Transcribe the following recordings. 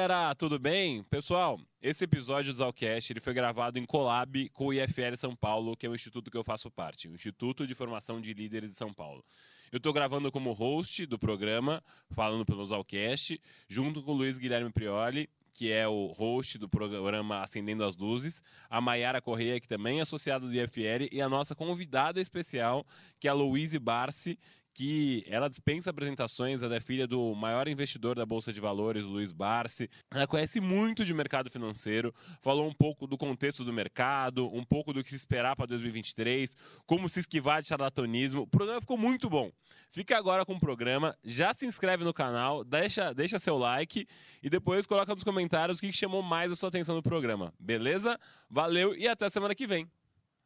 galera, tudo bem? Pessoal, esse episódio do Zalcast ele foi gravado em collab com o IFL São Paulo, que é o instituto que eu faço parte, o Instituto de Formação de Líderes de São Paulo. Eu estou gravando como host do programa, falando pelo Zalcast, junto com o Luiz Guilherme Prioli, que é o host do programa Acendendo as Luzes, a Maiara Correia, que também é associada do IFL, e a nossa convidada especial, que é a Louise Barsi, que ela dispensa apresentações, ela é filha do maior investidor da Bolsa de Valores, Luiz Barsi. Ela conhece muito de mercado financeiro, falou um pouco do contexto do mercado, um pouco do que se esperar para 2023, como se esquivar de charlatanismo. O programa ficou muito bom. Fica agora com o programa, já se inscreve no canal, deixa, deixa seu like e depois coloca nos comentários o que chamou mais a sua atenção no programa. Beleza? Valeu e até semana que vem.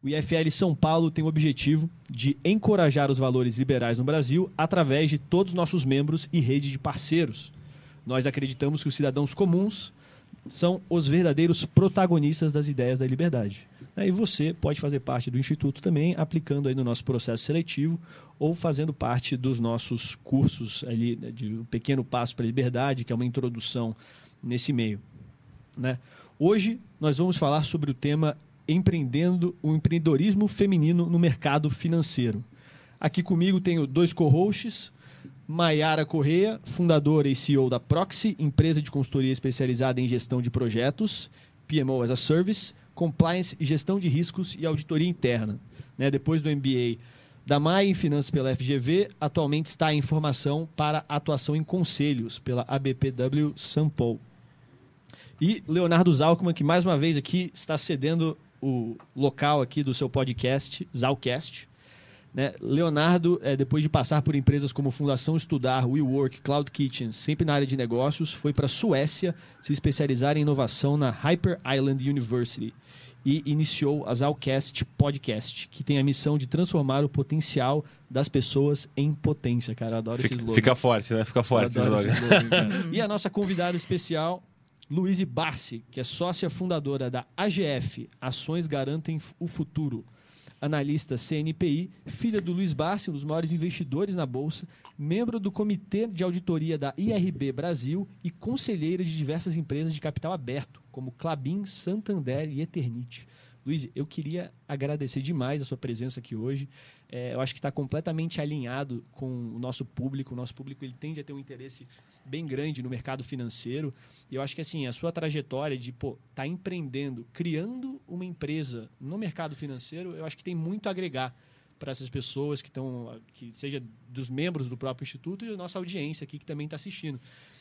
O IFL São Paulo tem o objetivo de encorajar os valores liberais no Brasil através de todos os nossos membros e rede de parceiros. Nós acreditamos que os cidadãos comuns são os verdadeiros protagonistas das ideias da liberdade. E você pode fazer parte do Instituto também, aplicando aí no nosso processo seletivo ou fazendo parte dos nossos cursos ali né, de um pequeno passo para a liberdade, que é uma introdução nesse meio. Né? Hoje nós vamos falar sobre o tema empreendendo o empreendedorismo feminino no mercado financeiro. Aqui comigo tenho dois co-hosts, Maiara Correia, fundadora e CEO da Proxy, empresa de consultoria especializada em gestão de projetos, PMO as a Service, compliance e gestão de riscos e auditoria interna. Né, depois do MBA da MAI em Finanças pela FGV, atualmente está em formação para atuação em conselhos pela ABPW São Paulo. E Leonardo Zalkman, que mais uma vez aqui está cedendo o local aqui do seu podcast, Zalcast. Né? Leonardo, é, depois de passar por empresas como Fundação Estudar, WeWork, Cloud Kitchen, sempre na área de negócios, foi para a Suécia se especializar em inovação na Hyper Island University e iniciou a Zalcast Podcast, que tem a missão de transformar o potencial das pessoas em potência, cara. adoro fica, esse slogan. Fica forte, né? Fica forte esse slogan. Esse slogan e a nossa convidada especial, Luíse Barsi, que é sócia fundadora da AGF, Ações Garantem o Futuro. Analista CNPI, filha do Luiz Barsi, um dos maiores investidores na Bolsa, membro do Comitê de Auditoria da IRB Brasil e conselheira de diversas empresas de capital aberto, como Clabin, Santander e Eternite. Luiz, eu queria agradecer demais a sua presença aqui hoje. É, eu acho que está completamente alinhado com o nosso público. O nosso público ele tende a ter um interesse bem grande no mercado financeiro. E eu acho que assim a sua trajetória de estar tá empreendendo, criando uma empresa no mercado financeiro, eu acho que tem muito a agregar para essas pessoas que estão, que seja dos membros do próprio instituto e da nossa audiência aqui que também está assistindo.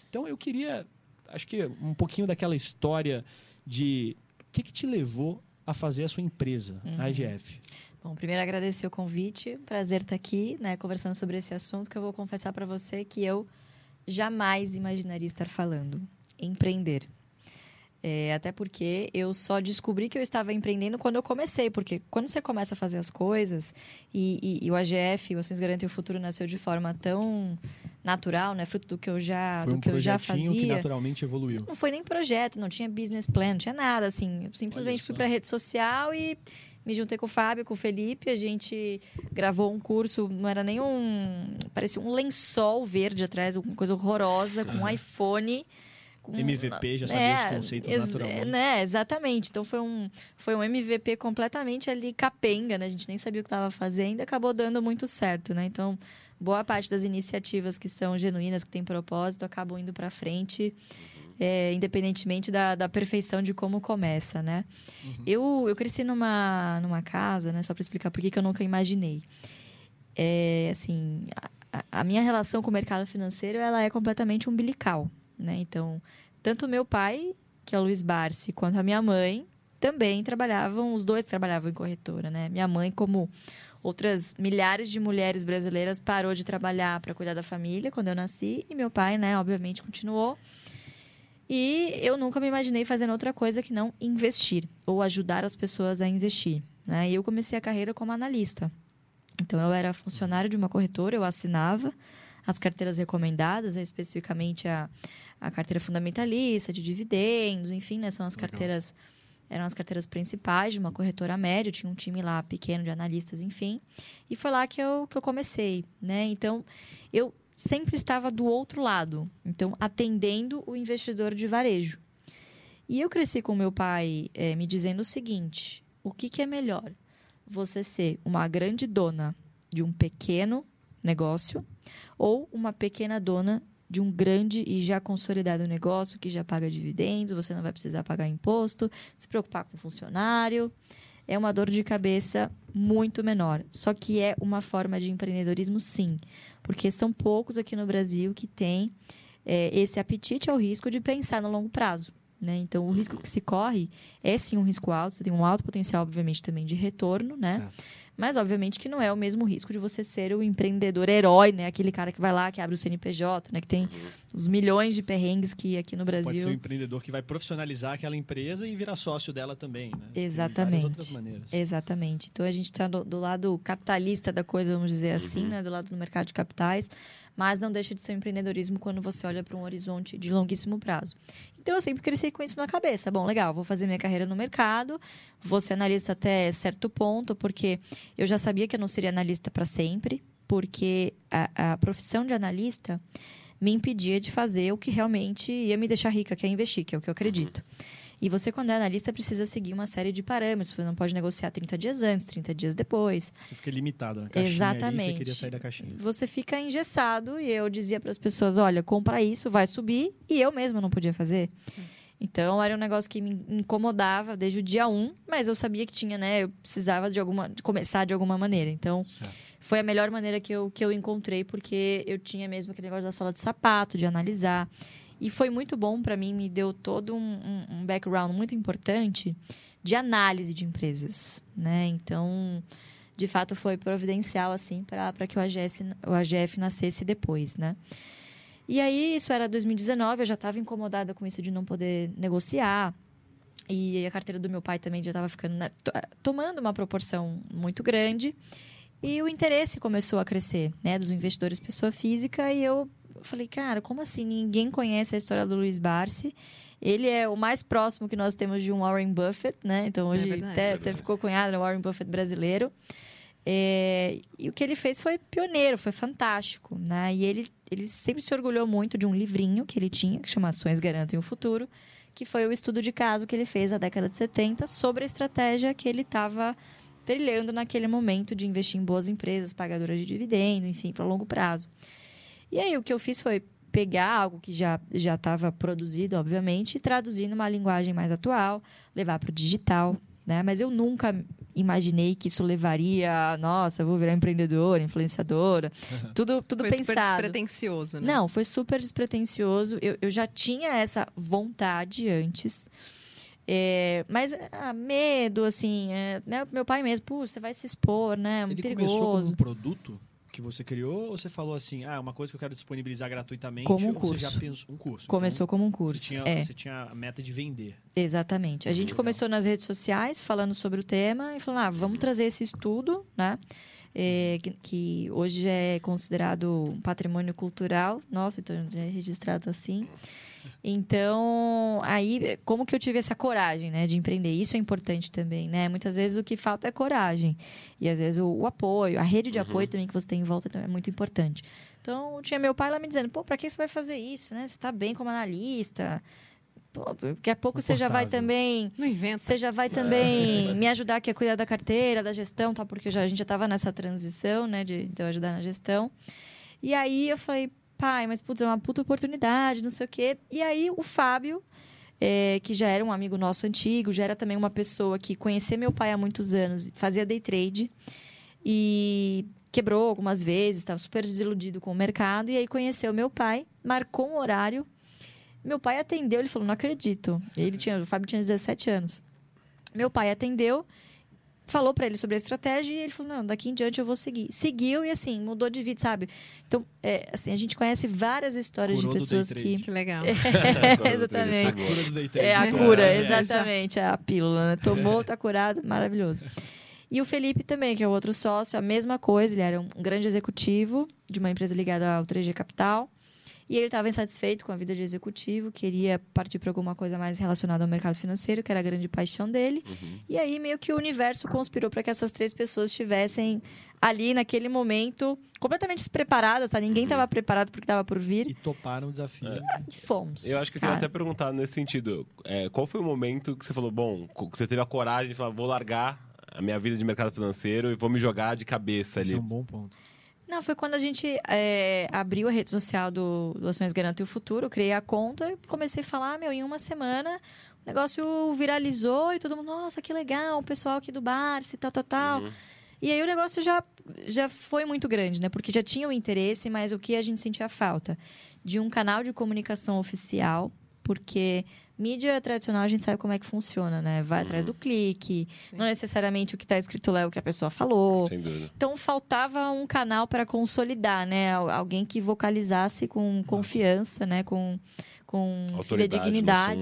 Então eu queria, acho que um pouquinho daquela história de o que, que te levou a fazer a sua empresa, uhum. a IGF? Bom, primeiro agradecer o convite, prazer estar aqui, né, conversando sobre esse assunto que eu vou confessar para você que eu jamais imaginaria estar falando, empreender. É, até porque eu só descobri que eu estava empreendendo quando eu comecei, porque quando você começa a fazer as coisas e, e, e o AGF, o Ações Garantem o Futuro, nasceu de forma tão natural, né? Fruto do que eu já, foi do um que eu já fazia. que naturalmente evoluiu. Não foi nem projeto, não tinha business plan, não tinha nada, assim. Eu simplesmente fui para a rede social e me juntei com o Fábio, com o Felipe, a gente gravou um curso, não era nem um. parecia um lençol verde atrás, uma coisa horrorosa, com um iPhone. Com, MVP, já sabia é, os conceitos naturalmente. Né, exatamente. Então foi um, foi um MVP completamente ali capenga, né? A gente nem sabia o que estava fazendo e acabou dando muito certo, né? Então, boa parte das iniciativas que são genuínas, que têm propósito, acabam indo para frente é, independentemente da, da perfeição de como começa, né? Uhum. Eu, eu cresci numa, numa casa, né? Só para explicar por que eu nunca imaginei. É, assim, a, a, minha relação com o mercado financeiro, ela é completamente umbilical, né? Então, tanto meu pai, que é o Luiz Barsi, quanto a minha mãe, também trabalhavam, os dois trabalhavam em corretora, né? Minha mãe, como outras milhares de mulheres brasileiras, parou de trabalhar para cuidar da família quando eu nasci, e meu pai, né, obviamente, continuou. E eu nunca me imaginei fazendo outra coisa que não investir ou ajudar as pessoas a investir. Né? E eu comecei a carreira como analista. Então eu era funcionário de uma corretora, eu assinava as carteiras recomendadas, né? especificamente a, a carteira fundamentalista, de dividendos, enfim, né? são as carteiras eram as carteiras principais de uma corretora média, tinha um time lá pequeno de analistas, enfim. E foi lá que eu, que eu comecei, né? Então, eu sempre estava do outro lado, então atendendo o investidor de varejo. E eu cresci com meu pai eh, me dizendo o seguinte: o que, que é melhor? Você ser uma grande dona de um pequeno negócio ou uma pequena dona de um grande e já consolidado negócio que já paga dividendos, você não vai precisar pagar imposto, se preocupar com funcionário. É uma dor de cabeça muito menor. Só que é uma forma de empreendedorismo, sim. Porque são poucos aqui no Brasil que têm é, esse apetite ao risco de pensar no longo prazo. Né? Então, o risco que se corre é sim um risco alto, você tem um alto potencial, obviamente, também de retorno, né? Certo. Mas, obviamente, que não é o mesmo risco de você ser o empreendedor herói, né? Aquele cara que vai lá, que abre o CNPJ, né? Que tem os milhões de perrengues que aqui no Você Brasil... pode ser um empreendedor que vai profissionalizar aquela empresa e virar sócio dela também, né? Exatamente. outras maneiras. Exatamente. Então a gente está do, do lado capitalista da coisa, vamos dizer assim, né? Do lado do mercado de capitais, mas não deixa de ser um empreendedorismo quando você olha para um horizonte de longuíssimo prazo. Então eu sempre cresci com isso na cabeça. Bom, legal, vou fazer minha carreira no mercado, vou ser analista até certo ponto, porque eu já sabia que eu não seria analista para sempre, porque a, a profissão de analista me impedia de fazer o que realmente ia me deixar rica, que é investir, que é o que eu acredito. E você, quando é analista, precisa seguir uma série de parâmetros. Você não pode negociar 30 dias antes, 30 dias depois. Você fica limitado na caixinha ali, Exatamente. você queria sair da caixinha. Você fica engessado e eu dizia para as pessoas: olha, compra isso, vai subir. E eu mesma não podia fazer. Então era um negócio que me incomodava desde o dia um, mas eu sabia que tinha, né? Eu precisava de alguma de começar de alguma maneira. Então Certo. foi a melhor maneira que eu, que eu encontrei, porque eu tinha mesmo aquele negócio da sola de sapato, de analisar. E foi muito bom para mim, me deu todo um, um- um background muito importante de análise de empresas, né? Então, de fato, foi providencial, assim, para que o AGS, o AGF nascesse depois, né? E aí, isso era 2019, eu já estava incomodada com isso de não poder negociar. E a carteira do meu pai também já estava ficando né, to- tomando uma proporção muito grande. E o interesse começou a crescer, né, dos investidores pessoa física. E eu falei, cara, como assim? Ninguém conhece a história do Luiz Barsi. Ele é o mais próximo que nós temos de um Warren Buffett, né? Então hoje verdade. até, até ficou cunhado, né, o Warren Buffett brasileiro. É, e o que ele fez foi pioneiro, foi fantástico, né? E ele, ele sempre se orgulhou muito de um livrinho que ele tinha, que chama Ações Garantem o Futuro, que foi o estudo de caso que ele fez na década de 70 sobre a estratégia que ele estava trilhando naquele momento de investir em boas empresas, pagadoras de dividendo, enfim, para longo prazo. E aí o que eu fiz foi pegar algo que já já estava produzido, obviamente, e traduzir numa linguagem mais atual, levar para o digital, né? Mas eu nunca imaginei que isso levaria, a, nossa, eu vou virar empreendedora, influenciadora, tudo tudo Foi super pensado. despretensioso, né? Não, foi super despretensioso. Eu, eu já tinha essa vontade antes. É, mas ah, medo, assim, é, né? meu pai mesmo, pô, você vai se expor, né? Ele perigoso. começou como um produto que você criou ou você falou assim, ah, uma coisa que eu quero disponibilizar gratuitamente Como um ou você já curso. pensou um curso? Começou como um Então, curso. Você tinha, é. você tinha a meta de vender. Exatamente. A gente Legal. começou nas redes sociais falando sobre o tema e falou: ah, vamos trazer esse estudo, né? É, que, que hoje é considerado um patrimônio cultural. Nossa, então já é registrado assim. Então, aí, como que eu tive essa coragem, né, de empreender? Isso é importante também, né? Muitas vezes o que falta é coragem. E às vezes o, o apoio, a rede de apoio também que você tem em volta também é muito importante. Então, tinha meu pai lá me dizendo: pô, pra que você vai fazer isso, né? Você tá bem como analista. Pô, daqui a pouco você já vai também Não inventa. você já vai também me ajudar aqui a cuidar da carteira, da gestão, tá? Porque já, a gente já estava nessa transição, né? De, de eu ajudar na gestão. E aí eu falei, pai, mas putz, é uma puta oportunidade, não sei o quê. E aí o Fábio, é, que já era um amigo nosso antigo, já era também uma pessoa que conhecia meu pai há muitos anos, fazia day trade e quebrou algumas vezes, estava super desiludido com o mercado. E aí conheceu meu pai, marcou um horário. Meu pai atendeu, ele falou: Não acredito. Ele tinha, o Fábio tinha 17 anos. Meu pai atendeu, falou para ele sobre a estratégia e ele falou: Não, daqui em diante eu vou seguir. Seguiu e assim, mudou de vida, sabe? Então, é, assim, a gente conhece várias histórias Curou de pessoas day que. Que legal. É, exatamente. A cura do day trade. É a cura, é. exatamente. É a pílula, né? Tomou, tá curado, maravilhoso. E o Felipe também, que é o outro sócio, a mesma coisa. Ele era um grande executivo de uma empresa ligada ao 3G Capital. E ele estava insatisfeito com a vida de executivo, queria partir para alguma coisa mais relacionada ao mercado financeiro, que era a grande paixão dele. Uhum. E aí meio que o universo conspirou para que essas três pessoas estivessem ali naquele momento completamente despreparadas, tá? Ninguém estava preparado porque estava por vir. E toparam o desafio. E fomos. Eu acho que eu queria até perguntar nesse sentido. é, qual foi o momento que você falou, bom, que você teve a coragem de falar, vou largar a minha vida de mercado financeiro e vou me jogar de cabeça Esse é ali? um bom ponto. Não, foi quando a gente é, abriu a rede social do, do Ações Garantem o Futuro, criei a conta e comecei a falar, meu, em uma semana o negócio viralizou e todo mundo, nossa, que legal, o pessoal aqui do bar, e tal, tal, tal. Uhum. E aí o negócio já, já foi muito grande, né? Porque já tinha o interesse, mas o que a gente sentia falta? De um canal de comunicação oficial, porque mídia tradicional a gente sabe como é que funciona, né? Vai atrás do clique, não necessariamente o que está escrito lá é o que a pessoa falou. Sem dúvida. Então faltava um canal para consolidar, né? Al- Alguém que vocalizasse com confiança, né? Com, com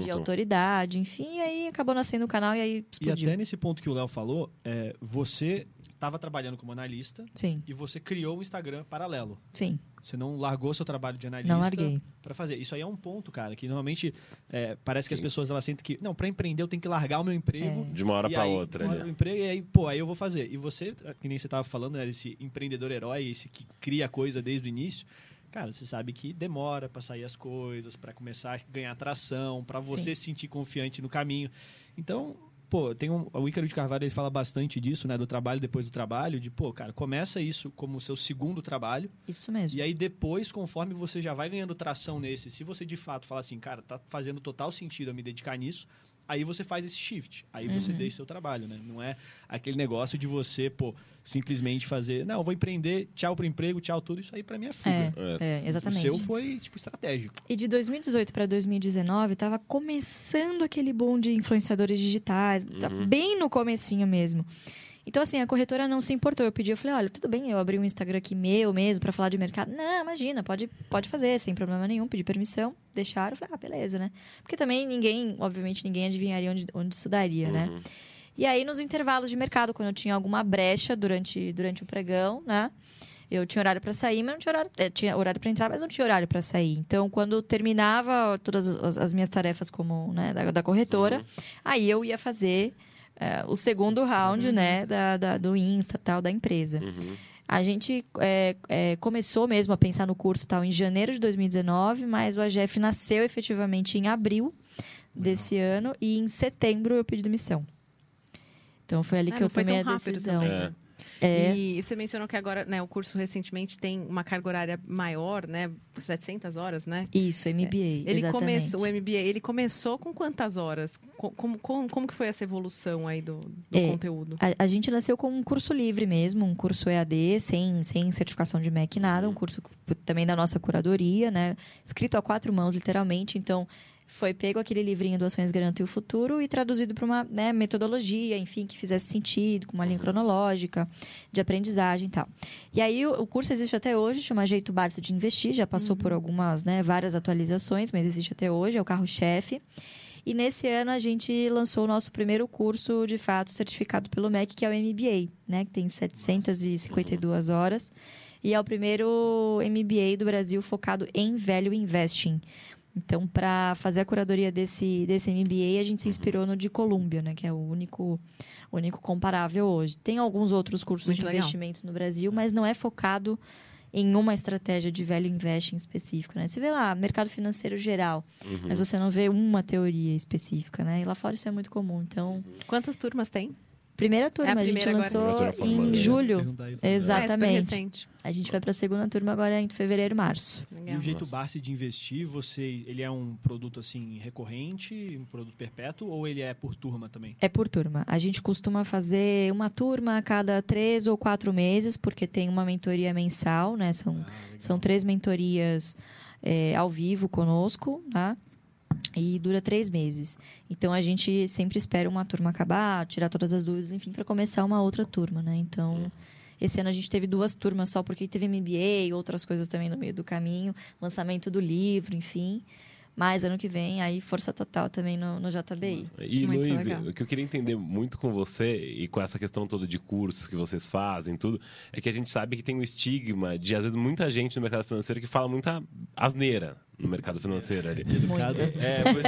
assunto. autoridade, enfim. E aí acabou nascendo o canal e aí E explodiu. até nesse ponto que o Léo falou, é, você estava trabalhando como analista Sim, e você criou um Instagram paralelo. sim. Você não largou seu trabalho de analista Não larguei. para fazer. Isso aí é um ponto, cara, que normalmente é, parece que as pessoas elas sentem que, não, para empreender eu tenho que largar o meu emprego. De uma hora pra aí, outra. uma ali. hora o emprego, e aí, pô, aí eu vou fazer. E você, que nem você tava falando, né, desse empreendedor herói, esse que cria a coisa desde o início. Cara, você sabe que demora para sair as coisas, para começar a ganhar tração, para você se sentir confiante no caminho. Então, pô, tem um, o Ícaro de Carvalho ele fala bastante disso, né, do trabalho depois do trabalho, de, pô, cara, começa isso como o seu segundo trabalho, Isso mesmo. e aí depois, conforme você já vai ganhando tração nesse, se você de fato fala assim, cara, tá fazendo total sentido eu me dedicar nisso, aí você faz esse shift, aí você Uhum. deixa seu trabalho, né? Não é aquele negócio de você, pô, simplesmente fazer, não, eu vou empreender, tchau pro emprego, tchau tudo, isso aí pra mim é fuga. É, é, exatamente. O seu foi, tipo, estratégico. E de 2018 para 2019, tava começando aquele boom de influenciadores digitais, tá bem no comecinho mesmo. Então, assim, a corretora não se importou. Eu pedi, eu falei, olha, tudo bem, eu abri um Instagram aqui meu mesmo para falar de mercado. Não, imagina, pode, pode fazer, sem problema nenhum. Pedi permissão, deixaram. Eu falei, ah, beleza, né? Porque também ninguém, obviamente, ninguém adivinharia onde, onde isso daria, né? Uhum. E aí, nos intervalos de mercado, quando eu tinha alguma brecha durante, durante o pregão, né? Eu tinha horário para sair, mas não tinha horário. eh, tinha horário para entrar, mas não tinha horário para sair. Então, quando terminava todas as, as minhas tarefas como né, da, da corretora, aí eu ia fazer eh, o segundo round, né, da, da- do Insta tal da empresa. Uhum. A gente eh, eh, começou mesmo a pensar no curso tal em janeiro de 2019, mas o AGF nasceu efetivamente em abril desse ano e em setembro eu pedi demissão. Então foi ali Ah, que eu tomei a decisão. também, É. né? É, E você mencionou que agora, né, o curso recentemente tem uma carga horária maior, né? 700 horas, né? isso, MBA. Ele exatamente. começou, o MBA, ele começou com quantas horas? Co- Como, como, como que foi essa evolução aí do, do É. conteúdo? A, a gente nasceu com um curso livre mesmo, um curso EAD, sem, sem certificação de MEC, nada. Um curso também da nossa curadoria, né? Escrito a quatro mãos, literalmente. Então, foi pego aquele livrinho do Ações Garantem o Futuro e traduzido para uma né, metodologia, enfim, que fizesse sentido, com uma linha cronológica, de aprendizagem e tal. E aí, o, o curso existe até hoje, chama Jeito Barça de Investir, já passou por algumas, né, várias atualizações, mas existe até hoje, é o carro-chefe. E nesse ano a gente lançou o nosso primeiro curso, de fato, certificado pelo MEC, que é o MBA, né? Que tem 752 horas. E é o primeiro MBA do Brasil focado em value investing. Então, para fazer a curadoria desse, desse MBA, a gente se inspirou no de Colômbia, né? Que é o único, único comparável hoje. Tem alguns outros cursos Muito de legal. investimentos no Brasil, mas não é focado em uma estratégia de value investing específico, né? Você vê lá, mercado financeiro geral, Uhum. mas você não vê uma teoria específica, né? E lá fora isso é muito comum. Então, Quantas turmas tem? Primeira turma, É a a, gente agora. lançou formando, em né? julho. É Exatamente. A gente vai para a segunda turma agora em fevereiro, março. E o jeito Barsi de investir, você, ele é um produto assim recorrente, um produto perpétuo, ou ele é por turma também? É por turma. A gente costuma fazer uma turma a cada três ou quatro meses, porque tem uma mentoria mensal, né? São, Ah, são três mentorias é, ao vivo conosco, tá? E dura três meses. Então a gente sempre espera uma turma acabar, tirar todas as dúvidas, enfim, para começar uma outra turma, né? Então. Esse ano a gente teve duas turmas só, porque teve MBA e outras coisas também no meio do caminho, lançamento do livro, enfim. Mas ano que vem, aí força total também no, no JBI. E, Muito Luiz, legal. o que eu queria entender muito com você e com essa questão toda de cursos que vocês fazem, tudo, é que a gente sabe que tem um estigma de, às vezes, muita gente no mercado financeiro que fala muita asneira no mercado financeiro ali. Educado. É, foi,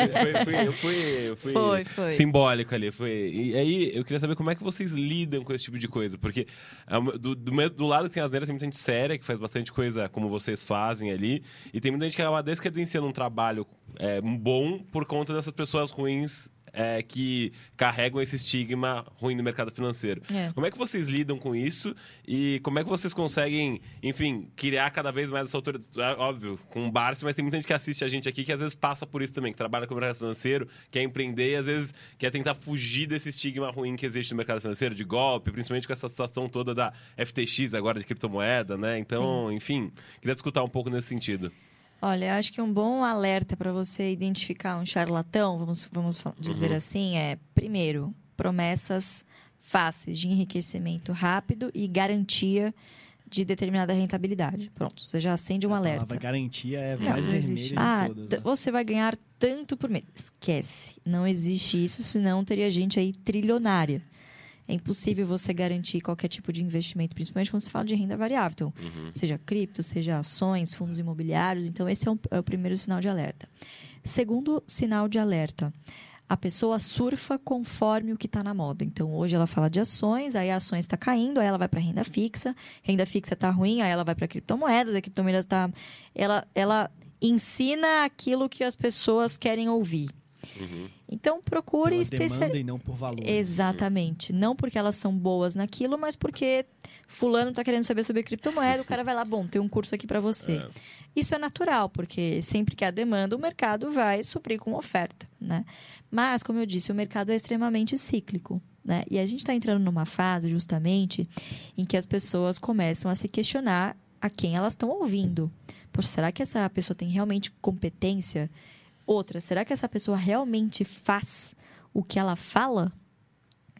foi, foi, Foi, foi. simbólico ali. Foi. E aí, eu queria saber como é que vocês lidam com esse tipo de coisa. Porque é do, do, do lado que tem as neiras, tem muita gente séria, que faz bastante coisa como vocês fazem ali. E tem muita gente que acaba descredenciando um trabalho é, bom por conta dessas pessoas ruins é, que carregam esse estigma ruim no mercado financeiro. É. Como é que vocês lidam com isso e como é que vocês conseguem, enfim, criar cada vez mais essa autoridade? É, óbvio, com o Barça, mas tem muita gente que assiste a gente aqui que às vezes passa por isso também, que trabalha com o mercado financeiro, quer empreender e às vezes quer tentar fugir desse estigma ruim que existe no mercado financeiro, de golpe, principalmente com essa situação toda da FTX agora de criptomoeda, né? Então, enfim, queria escutar um pouco nesse sentido. Olha, eu acho que um bom alerta para você identificar um charlatão, vamos, vamos dizer assim, é, primeiro, promessas fáceis de enriquecimento rápido e garantia de determinada rentabilidade. Pronto, você já acende um A alerta. palavra garantia é a mais vermelha de Ah, todas. né? você vai ganhar tanto por mês. Esquece. Não existe isso, senão teria gente aí trilionária. É impossível você garantir qualquer tipo de investimento, principalmente quando se fala de renda variável. Então, seja cripto, seja ações, fundos imobiliários. Então, esse é, um- é o primeiro sinal de alerta. Segundo sinal de alerta, a pessoa surfa conforme o que está na moda. Então, hoje ela fala de ações, aí a ações está caindo, aí ela vai para renda fixa, renda fixa está ruim, aí ela vai para criptomoedas, a criptomoedas está. Ela, ela ensina aquilo que as pessoas querem ouvir. Então, procure Pela especial. demanda e não por valor. Exatamente. Não porque elas são boas naquilo, mas porque fulano está querendo saber sobre criptomoeda, o cara vai lá, bom, tem um curso aqui para você. Isso é natural, porque sempre que há demanda, o mercado vai suprir com oferta, né? Mas, como eu disse, o mercado é extremamente cíclico, né? E a gente está entrando numa fase, justamente, em que as pessoas começam a se questionar a quem elas estão ouvindo. Poxa, será que essa pessoa tem realmente competência? Outra, será que essa pessoa realmente faz o que ela fala?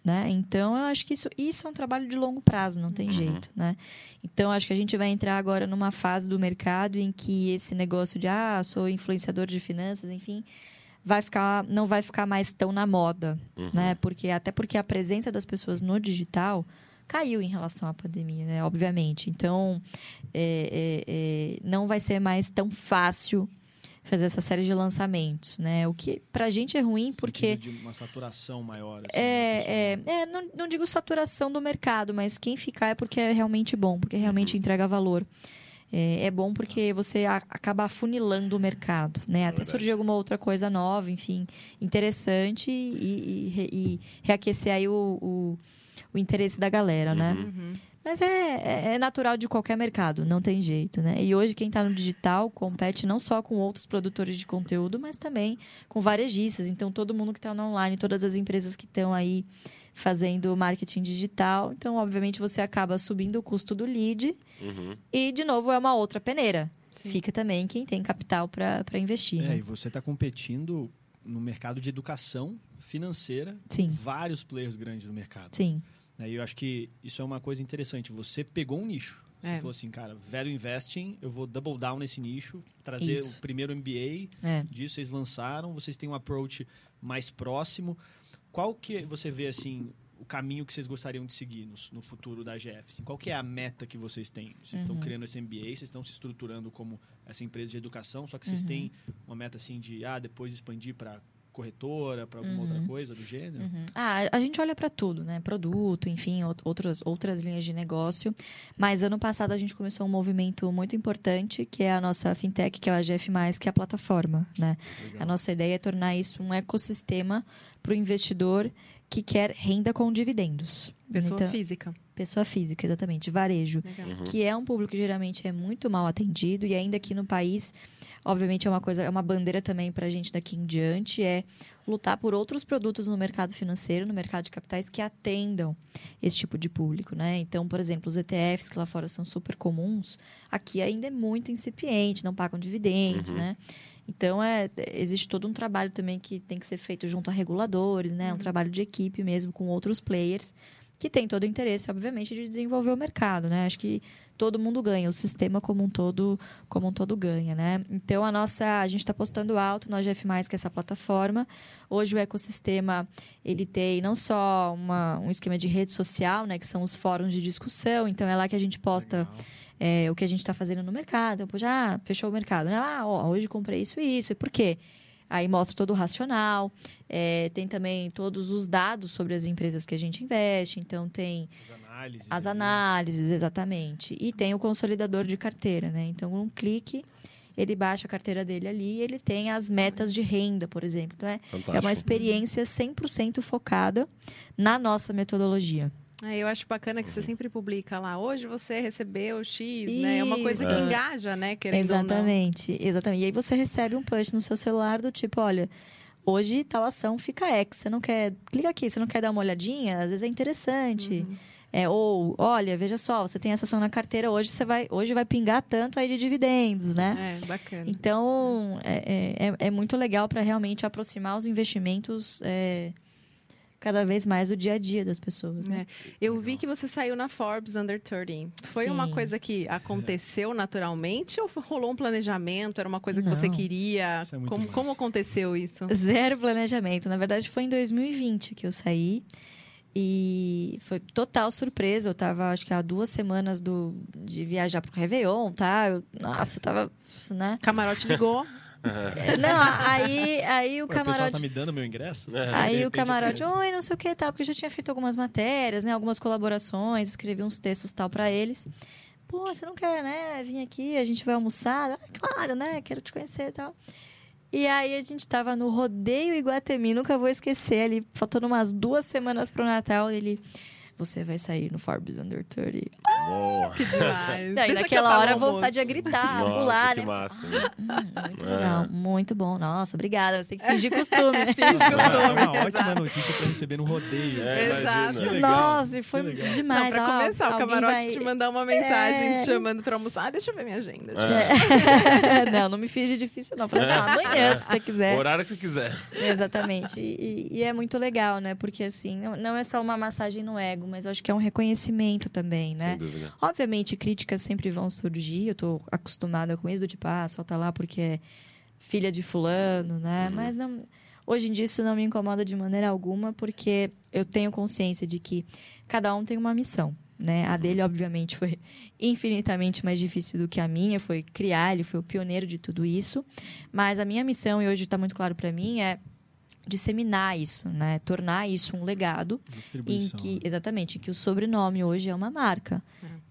Né? Então, eu acho que isso, isso é um trabalho de longo prazo, não tem jeito, né? Então, acho que a gente vai entrar agora numa fase do mercado em que esse negócio de, ah, sou influenciador de finanças, enfim, vai ficar, não vai ficar mais tão na moda, né? Porque, até porque a presença das pessoas no digital caiu em relação à pandemia, né? Obviamente. Então, é, é, é, não vai ser mais tão fácil fazer essa série de lançamentos, né? O que pra gente é ruim No porque de uma saturação maior. Assim, né, é, pessoal? é, é, não, não digo saturação do mercado, mas quem ficar é porque é realmente bom, porque realmente entrega valor. É, é bom porque você a- acaba afunilando o mercado, né? Até verdade. surgir alguma outra coisa nova, enfim, interessante e, e- e re- e reaquecer aí o, o, o interesse da galera, né? Uhum. Mas é, é- é natural de qualquer mercado, não tem jeito, né? E hoje quem está no digital compete não só com outros produtores de conteúdo, mas também com varejistas. Então, todo mundo que está no online, todas as empresas que estão aí fazendo marketing digital. Então, obviamente, você acaba subindo o custo do lead Uhum. e, de novo, é uma outra peneira. Sim. Fica também quem tem capital para investir, É, né? e você está competindo no mercado de educação financeira Sim. com vários players grandes no mercado. Sim, E eu acho que isso é uma coisa interessante. Você pegou um nicho. Você É. falou assim, cara, velho investing, eu vou double down nesse nicho, trazer Isso. o primeiro MBA é. disso, vocês lançaram, vocês têm um approach mais próximo. Qual que você vê, assim, o caminho que vocês gostariam de seguir no, no futuro da GF? Assim, qual que é a meta que vocês têm? Vocês estão criando esse MBA, vocês estão se estruturando como essa empresa de educação, só que vocês têm uma meta, assim, de, ah, depois expandir para corretora, para alguma outra coisa do gênero? Uhum. Ah, a gente olha para tudo, né? Produto, enfim, out- outras, outras linhas de negócio. Mas ano passado a gente começou um movimento muito importante, que é a nossa fintech, que é o AGF+, que é a plataforma, né? Legal. A nossa ideia é tornar isso um ecossistema para o investidor que quer renda com dividendos. Pessoa Então, física. pessoa física, exatamente, varejo Legal. que é um público que geralmente é muito mal atendido e ainda aqui no país, obviamente é uma coisa, é uma bandeira também para a gente daqui em diante é lutar por outros produtos no mercado financeiro, no mercado de capitais que atendam esse tipo de público, né? Então, por exemplo, os ETFs que lá fora são super comuns, aqui ainda é muito incipiente, não pagam dividendos, né? Então, é, existe todo um trabalho também que tem que ser feito junto a reguladores, né? Um trabalho de equipe mesmo com outros players que tem todo o interesse, obviamente, de desenvolver o mercado, né? Acho que todo mundo ganha, o sistema como um todo, como um todo ganha, né? Então a nossa, a gente está postando alto no GF+, que é essa plataforma. Hoje o ecossistema, ele tem não só uma, um esquema de rede social, né, que são os fóruns de discussão, então é lá que a gente posta é, o que a gente está fazendo no mercado. Então, já fechou o mercado, né? Ah, ó, hoje comprei isso e isso, e por quê? Aí mostra todo o racional, é, tem também todos os dados sobre as empresas que a gente investe, então tem As análises. as né? análises, exatamente. E tem o consolidador de carteira, né? Então, um clique, ele baixa a carteira dele ali e ele tem as metas de renda, por exemplo. Então, é, é uma experiência 100% focada na nossa metodologia. É, eu acho bacana que você sempre publica lá. Hoje você recebeu X, né? É uma coisa Isso. que É. engaja, né? Querendo ou não. Exatamente, exatamente. E aí você recebe um push no seu celular do tipo, olha, hoje tal ação fica X. Você não quer. Clica aqui, você não quer dar uma olhadinha? Às vezes é interessante. Uhum. É, ou, olha, veja só, você tem essa ação na carteira, hoje você vai, hoje vai pingar tanto aí de dividendos, né? É, bacana. Então, é, é, é muito legal para realmente aproximar os investimentos é, cada vez mais do dia a dia das pessoas. Né? É. Eu vi que você saiu na Forbes Under 30. Foi uma Sim. coisa que aconteceu naturalmente ou rolou um planejamento? Era uma coisa que você Não. queria? Isso é como, como aconteceu isso? Zero planejamento. Na verdade, foi em 2020 que eu saí. E foi total surpresa. Eu tava, acho que há duas semanas do, de viajar pro Réveillon, tá? Eu, nossa, eu tava, né? Camarote ligou. Não, aí, aí o Ué, O pessoal camarote... tá me dando meu ingresso? De Aí o camarote, oi, não sei o que tal, porque eu já tinha feito algumas matérias, né? Algumas colaborações, escrevi uns textos tal pra eles. Pô, você não quer, né? Vir aqui, a gente vai almoçar. Ah, claro, né? Quero te conhecer e tal. E aí a gente tava no Rodeio Iguatemi, nunca vou esquecer ali, faltando umas duas semanas pro Natal, ele. Você vai sair no Forbes Under 30. Boa. Que demais. Daí, Deixa naquela o hora, almoço. vontade de gritar, Nossa, pular, que né? massa. Hum, muito É. legal, muito bom. Nossa, obrigada. Você tem que fingir costume, né? Finge É costume, uma ótima notícia pra receber no rodeio. É, Exato. Nossa, e foi. Não, demais. pra Ó, começar, o camarote vai- te mandar uma mensagem É. te chamando pra almoçar. Ah, deixa eu ver minha agenda. É. não, não me finge difícil, não. Falei, não, amanhã, se você O quiser. horário que você quiser. Exatamente. E, e é muito legal, né? Porque, assim, não, não é só uma massagem no ego, mas acho que é um reconhecimento também, né? Sem dúvida. Obviamente, críticas sempre vão surgir. Eu tô acostumada com isso, do tipo, ah, só tá lá porque é filha de fulano, né? Uhum. Mas não... Hoje em dia isso não me incomoda de maneira alguma, porque eu tenho consciência de que cada um tem uma missão. Né? A dele, obviamente, foi infinitamente mais difícil do que a minha, foi criar, ele foi o pioneiro de tudo isso. Mas a minha missão, e hoje está muito claro para mim, é disseminar isso, né? Tornar isso um legado em que exatamente, em que o sobrenome hoje é uma marca.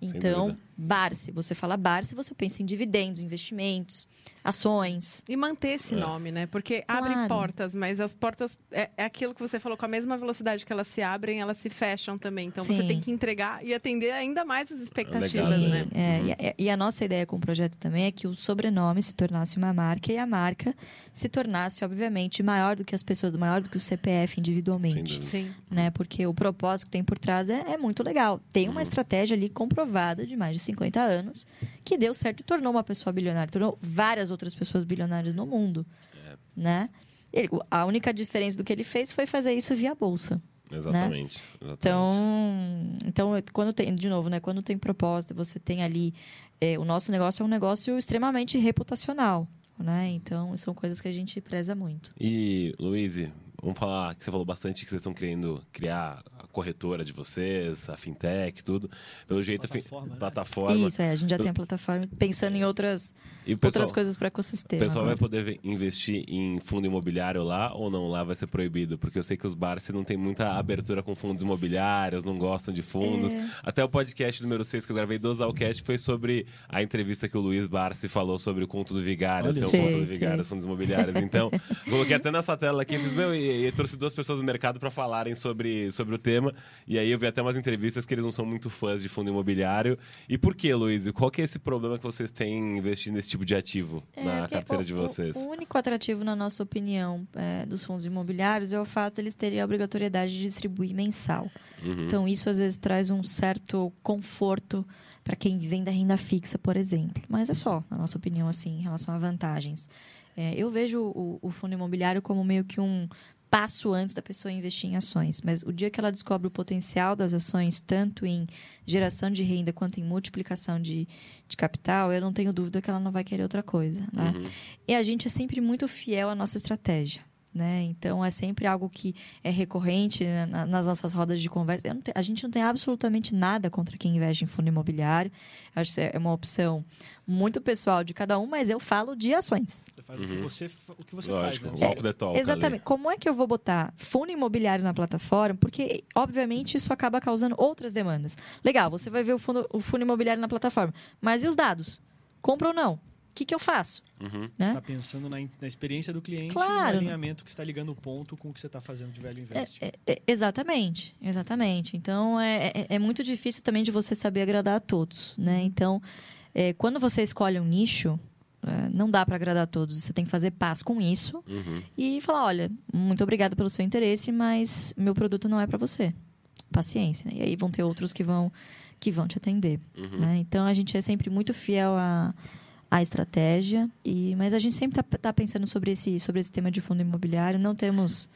Então, Barsi, você fala Barsi, você pensa em dividendos, investimentos, ações. E manter esse nome, né? Porque abre Claro. portas, mas as portas é, é aquilo que você falou, com a mesma velocidade que elas se abrem, elas se fecham também. Então você Sim. tem que entregar e atender ainda mais as expectativas, Legado, né? É, e a- e, a nossa ideia com o projeto também é que o sobrenome se tornasse uma marca e a marca se tornasse, obviamente, maior do que as pessoas, maior do que o CPF individualmente. Sim. Né? Porque o propósito que tem por trás é, é muito legal. Tem Uhum. uma estratégia ali comprovada de mais de 50 anos que deu certo e tornou uma pessoa bilionária, tornou várias outras pessoas bilionárias no mundo. É. Né? Ele- a única diferença do que ele fez foi fazer isso via bolsa. Exatamente. exatamente. Então, então quando tem, de novo, né? Quando tem propósito, você tem ali. é, o nosso negócio é um negócio extremamente reputacional. Né? Então, são coisas que a gente preza muito. E, Luiz, vamos falar que você falou bastante que vocês estão querendo criar a corretora de vocês, a fintech, tudo. Pelo jeito, Plataforma, né? plataforma. Isso, é, a gente já tem a plataforma pensando em outras, E pessoal, outras coisas para o o ecossistema. pessoal vai agora. poder ve- investir em fundo imobiliário lá ou não? Lá vai ser proibido? Porque eu sei que os Barsi não tem muita abertura com fundos imobiliários, não gostam de fundos. É. Até o podcast número 6 que eu gravei do Zalcast foi sobre a entrevista que o Luiz Barsi falou sobre o conto do vigário, só. conto do vigário, fundos imobiliários. Então, coloquei até nessa tela aqui, fiz, meu, e, e trouxe duas pessoas do mercado para falarem sobre, sobre o tema. E aí eu vi até umas entrevistas que eles não são muito fãs de fundo imobiliário. E por que, Luiz? Qual que é esse problema que vocês têm investindo nesse tipo de ativo É, na carteira o- de o- vocês? O, único atrativo, na nossa opinião, é, dos fundos imobiliários é o fato de eles terem a obrigatoriedade de distribuir mensal. Uhum. Então, isso às vezes traz um certo conforto para quem vem da renda fixa, por exemplo. Mas é só, na nossa opinião, assim, em relação a vantagens. É, eu vejo o, o fundo imobiliário como meio que um passo antes da pessoa investir em ações. Mas o dia que ela descobre o potencial das ações, tanto em geração de renda quanto em multiplicação de, de capital, eu não tenho dúvida que ela não vai querer outra coisa. Né? Uhum. E a gente é sempre muito fiel à nossa estratégia. Né? Então é sempre algo que é recorrente né, na- nas nossas rodas de conversa. Eu não te- a gente não tem absolutamente nada contra quem investe em fundo imobiliário. Acho que é uma opção muito pessoal de cada um, mas eu falo de ações. Você faz o que você, fa- o que você Lógico, faz, né? walk the talk Exatamente. Como é que eu vou botar fundo imobiliário na plataforma? Porque, obviamente, isso acaba causando outras demandas. Legal, você vai ver o fundo, o fundo imobiliário na plataforma. Mas e os dados? Compra ou não? O que, que eu faço? Uhum. né? Você está pensando na, na experiência do cliente Claro. e no alinhamento que está ligando o ponto com o que você está fazendo de velho investe. É, é, exatamente, exatamente. Então é, é, é muito difícil também de você saber agradar a todos, né? Então, é, quando você escolhe um nicho, é, não dá para agradar a todos. Você tem que fazer paz com isso Uhum. e falar, olha, muito obrigada pelo seu interesse, mas meu produto não é para você. Paciência, né? E aí vão ter outros que vão que vão te atender, Uhum. né? Então a gente é sempre muito fiel à, à estratégia e mas a gente sempre tá, tá pensando sobre esse sobre esse tema de fundo imobiliário. Não temos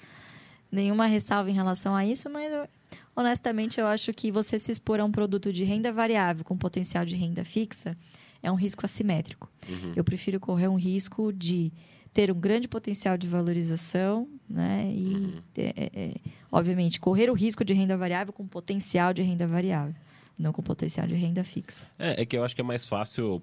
nenhuma ressalva em relação a isso, mas eu- honestamente eu acho que você se expor a um produto de renda variável com potencial de renda fixa é um risco assimétrico. Uhum. Eu prefiro correr um risco de ter um grande potencial de valorização, né? E, Uhum. é, é, é, obviamente, correr o risco de renda variável com potencial de renda variável, não com potencial de renda fixa. É, é que eu acho que é mais fácil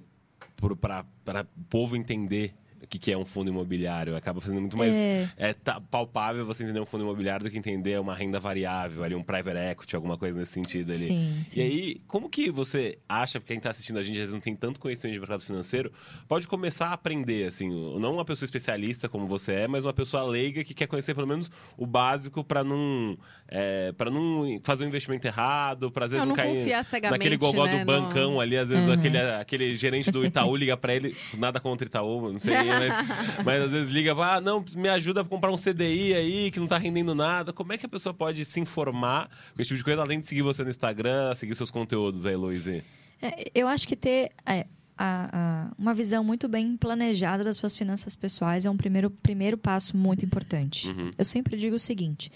para o povo entender o que, que é um fundo imobiliário. Acaba fazendo muito mais É. é, tá palpável você entender um fundo imobiliário do que entender uma renda variável, ali, um private equity, alguma coisa nesse sentido ali. Sim, sim. E aí, como que você acha, porque quem está assistindo a gente às vezes não tem tanto conhecimento de mercado financeiro, pode começar a aprender, assim, não uma pessoa especialista como você é, mas uma pessoa leiga que quer conhecer pelo menos o básico para não, é, para não fazer um investimento errado, para às vezes Não, não, não cair naquele gogó né, do bancão no- ali, às vezes Uhum. aquele, aquele gerente do Itaú liga para ele, nada contra Itaú, não sei, mas, mas às vezes liga, ah, não, me ajuda a comprar um CDI aí que não tá rendendo nada. Como é que a pessoa pode se informar com esse tipo de coisa, além de seguir você no Instagram, seguir seus conteúdos aí, Luizy? É, eu acho que ter é, a- a- uma visão muito bem planejada das suas finanças pessoais é um primeiro, primeiro passo muito importante. Uhum. Eu sempre digo o seguinte: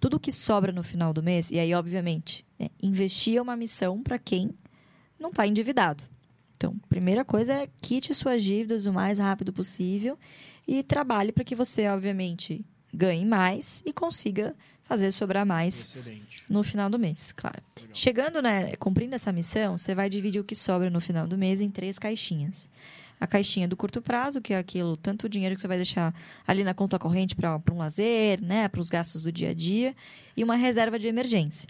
tudo que sobra no final do mês, e aí, obviamente, né, investir é uma missão para quem não está endividado. Então, primeira coisa é quite suas dívidas o mais rápido possível e trabalhe para que você, obviamente, ganhe mais e consiga fazer sobrar mais Excelente. no final do mês, claro. Chegando, né, cumprindo essa missão, você vai dividir o que sobra no final do mês em três caixinhas. A caixinha do curto prazo, que é aquilo, tanto o dinheiro que você vai deixar ali na conta corrente para um lazer, né, para os gastos do dia a dia, e uma reserva de emergência.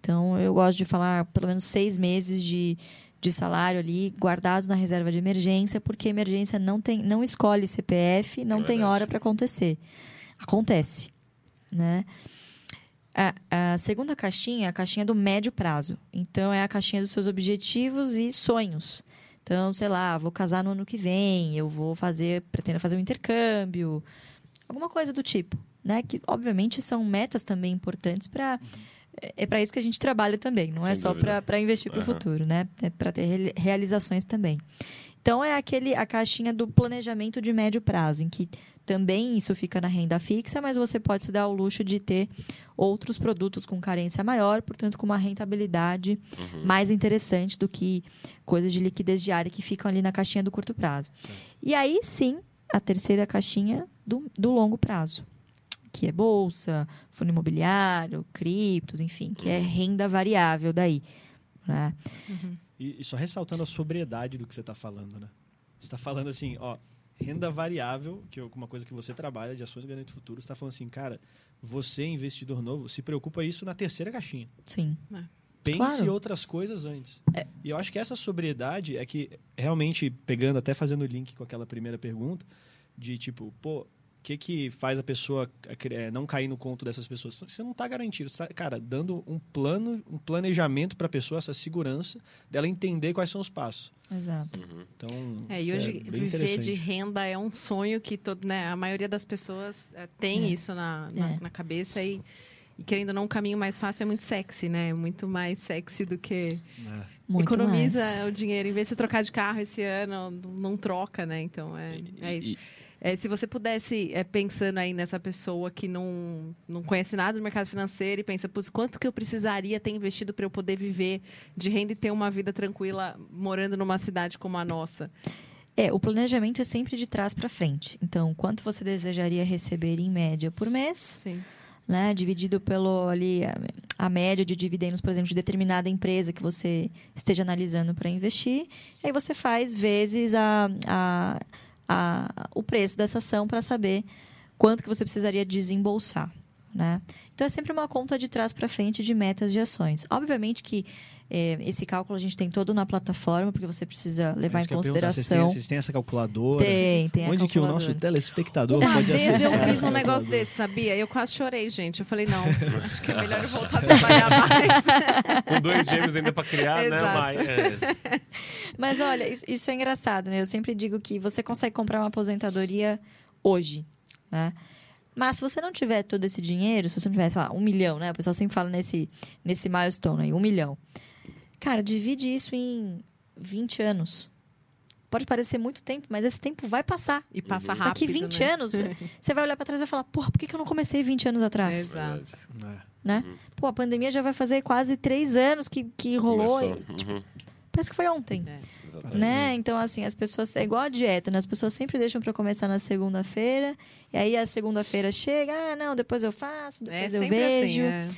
Então, eu gosto de falar pelo menos seis meses de, de salário ali guardados na reserva de emergência, porque emergência não tem, não escolhe CPF, não É tem hora para acontecer. Acontece, né? A, a segunda caixinha é a caixinha do médio prazo. Então, é a caixinha dos seus objetivos e sonhos. Então, sei lá, vou casar no ano que vem, eu vou fazer, pretendo fazer um intercâmbio, alguma coisa do tipo, né? Que, obviamente, são metas também importantes para é para isso que a gente trabalha também, não é Sem só dúvida. para investir para o Aham. futuro, né? É para ter reali- realizações também. Então é aquele a caixinha do planejamento de médio prazo, em que também isso fica na renda fixa, mas você pode se dar o luxo de ter outros produtos com carência maior, portanto com uma rentabilidade Uhum. mais interessante do que coisas de liquidez diária que ficam ali na caixinha do curto prazo. E aí sim, a terceira caixinha do, do longo prazo, que é bolsa, fundo imobiliário, criptos, enfim, que é renda variável daí. né? E, e só ressaltando a sobriedade do que você está falando, né? Você está falando assim, ó, renda variável, que é uma coisa que você trabalha de ações garantia futuro, você está falando assim, cara, você, investidor novo, se preocupa isso na terceira caixinha. Sim. Pense Claro. em outras coisas antes. E eu acho que essa sobriedade é que, realmente, pegando, até fazendo o link com aquela primeira pergunta, de tipo, pô, que, que faz a pessoa eh, não cair no conto dessas pessoas? Você não está garantido. Você tá, cara, dando um plano, um planejamento para a pessoa, essa segurança dela entender quais são os passos. Exato. Então, É, e isso hoje bem viver de renda é um sonho que todo, né, a maioria das pessoas é, tem É. isso na, na, É. na cabeça e, e querendo ou não, o caminho mais fácil é muito sexy, né? Muito mais sexy do que É. Muito economiza mais. o dinheiro. Em vez de você trocar de carro esse ano, não, troca, né? Então é, é isso. E- É, se você pudesse, é, pensando aí nessa pessoa que não, não conhece nada do mercado financeiro e pensa, Putz, quanto que eu precisaria ter investido para eu poder viver de renda e ter uma vida tranquila morando numa cidade como a nossa? É, o planejamento é sempre de trás para frente. Então, quanto você desejaria receber em média por mês? Sim. Né, dividido pelo ali a, a, média de dividendos, por exemplo, de determinada empresa que você esteja analisando para investir. E aí você faz vezes a, a, a, o preço dessa ação para saber quanto que você precisaria desembolsar. Né? Então é sempre uma conta de trás para frente de metas de ações. Obviamente que é, esse cálculo a gente tem todo na plataforma, porque você precisa levar em consideração. Vocês têm, essa calculadora? Tem, tem. Onde que o nosso telespectador Uma pode vez acessar? eu fiz um negócio desse, sabia? Eu quase chorei, gente. Eu falei, não, acho que é melhor eu voltar a trabalhar mais. Com dois gêmeos ainda para criar, né, Exato. Mai? É. Mas olha, isso, isso é engraçado, né? Eu sempre digo que você consegue comprar uma aposentadoria hoje, né? Mas se você não tiver todo esse dinheiro, se você não tiver, sei lá, um milhão, né? O pessoal sempre fala nesse, nesse milestone aí, um milhão. Cara, divide isso em 20 anos. Pode parecer muito tempo, mas esse tempo vai passar. E passa rápido. Daqui 20 né? anos, você vai olhar pra trás e vai falar, porra, por que, que eu não comecei 20 anos atrás? Exato. É. Né? Pô, a pandemia já vai fazer quase três anos que, que rolou. E Uhum. parece que foi ontem. É. Exatamente. Né? Então, assim, as pessoas. É igual a dieta, né? As pessoas sempre deixam pra começar na segunda-feira. E aí a segunda-feira chega, ah, não, depois eu faço, É depois eu sempre vejo. assim. é.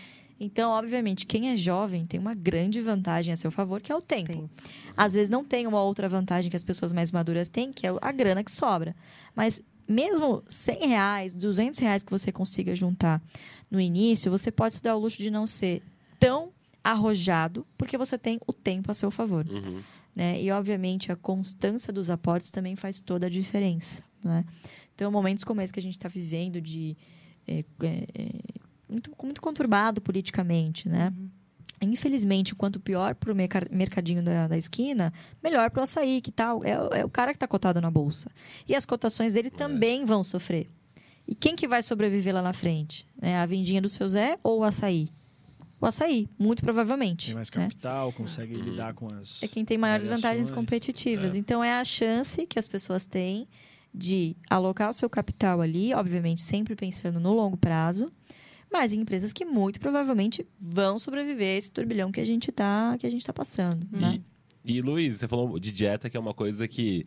Então, obviamente, quem é jovem tem uma grande vantagem a seu favor, que é o tempo. Tempo. Às vezes não tem uma outra vantagem que as pessoas mais maduras têm, que é a grana que sobra. Mas mesmo 100 reais, 200 reais que você consiga juntar no início, você pode se dar o luxo de não ser tão arrojado, porque você tem o tempo a seu favor. Uhum. né? E, obviamente, a constância dos aportes também faz toda a diferença. Né? Então, momentos como esse que a gente está vivendo de... é, é, muito, muito conturbado politicamente, né? Infelizmente, quanto pior para o mercadinho da, da esquina, melhor para o açaí, que tal? É, o- é o cara que está cotado na bolsa. E as cotações dele também vão sofrer. E quem que vai sobreviver lá na frente? Né? A vendinha do seu Zé ou o açaí? O açaí, muito provavelmente. Tem mais né? capital, consegue lidar com as. É quem tem maiores vantagens competitivas. Então, é a chance que as pessoas têm de alocar o seu capital ali, obviamente sempre pensando no longo prazo, mas em empresas que muito provavelmente vão sobreviver a esse turbilhão que a gente está que a gente tá passando. Né? E, e, Luiz, você falou de dieta, que é uma coisa que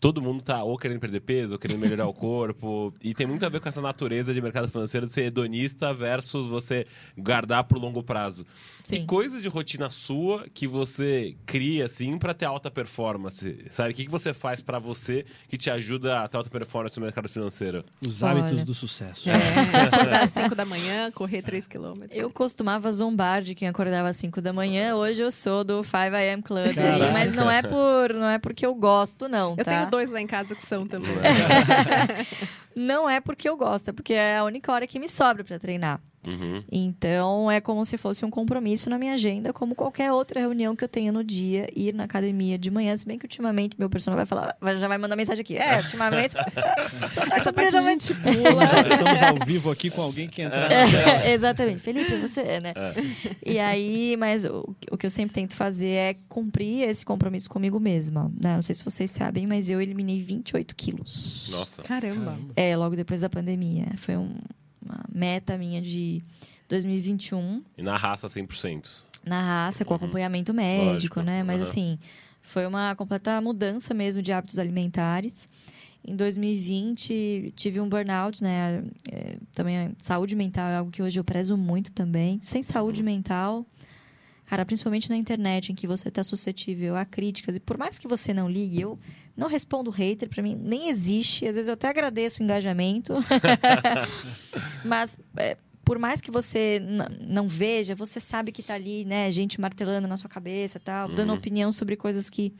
todo mundo tá ou querendo perder peso, ou querendo melhorar o corpo. E tem muito a ver com essa natureza de mercado financeiro de ser hedonista versus você guardar pro longo prazo. Que Sim. coisa de rotina sua que você cria, assim, pra ter alta performance? Sabe? O que, que você faz pra você que te ajuda a ter alta performance no mercado financeiro? Os hábitos Olha. do sucesso. É, acordar às 5 da manhã, correr 3 quilômetros. Eu costumava zombar de quem acordava às 5 da manhã. Hoje eu sou do 5 AM Club aí, mas não é por não é porque eu gosto não, Eu tá? Tenho dois lá em casa que são também. Não é porque eu gosto, é porque é a única hora que me sobra para treinar. Uhum. Então, é como se fosse um compromisso na minha agenda, como qualquer outra reunião que eu tenho no dia, ir na academia de manhã. Se bem que ultimamente meu personal vai falar, vai- já vai mandar mensagem aqui. É, ultimamente. Essa parte a gente pula. Estamos, estamos ao vivo aqui com alguém que entra. É, exatamente. Felipe, você é, né? E aí, mas o, o que eu sempre tento fazer é cumprir esse compromisso comigo mesma. Né? Não sei se vocês sabem, mas eu eliminei 28 quilos. Nossa. Caramba. É, logo depois da pandemia. Foi um- uma meta minha de 2021. E na raça 100%. na raça, com acompanhamento médico, Lógico, né? Mas aham. assim, foi uma completa mudança mesmo de hábitos alimentares. Em 2020, tive um burnout, né? É, também saúde mental é algo que hoje eu prezo muito também. Sem saúde mental, cara, principalmente na internet, em que você está suscetível a críticas, e por mais que você não ligue, eu não respondo hater, para mim nem existe. Às vezes eu até agradeço o engajamento. Mas é, por mais que você não veja, você sabe que tá ali, né, gente martelando na sua cabeça, tal, dando opinião sobre coisas que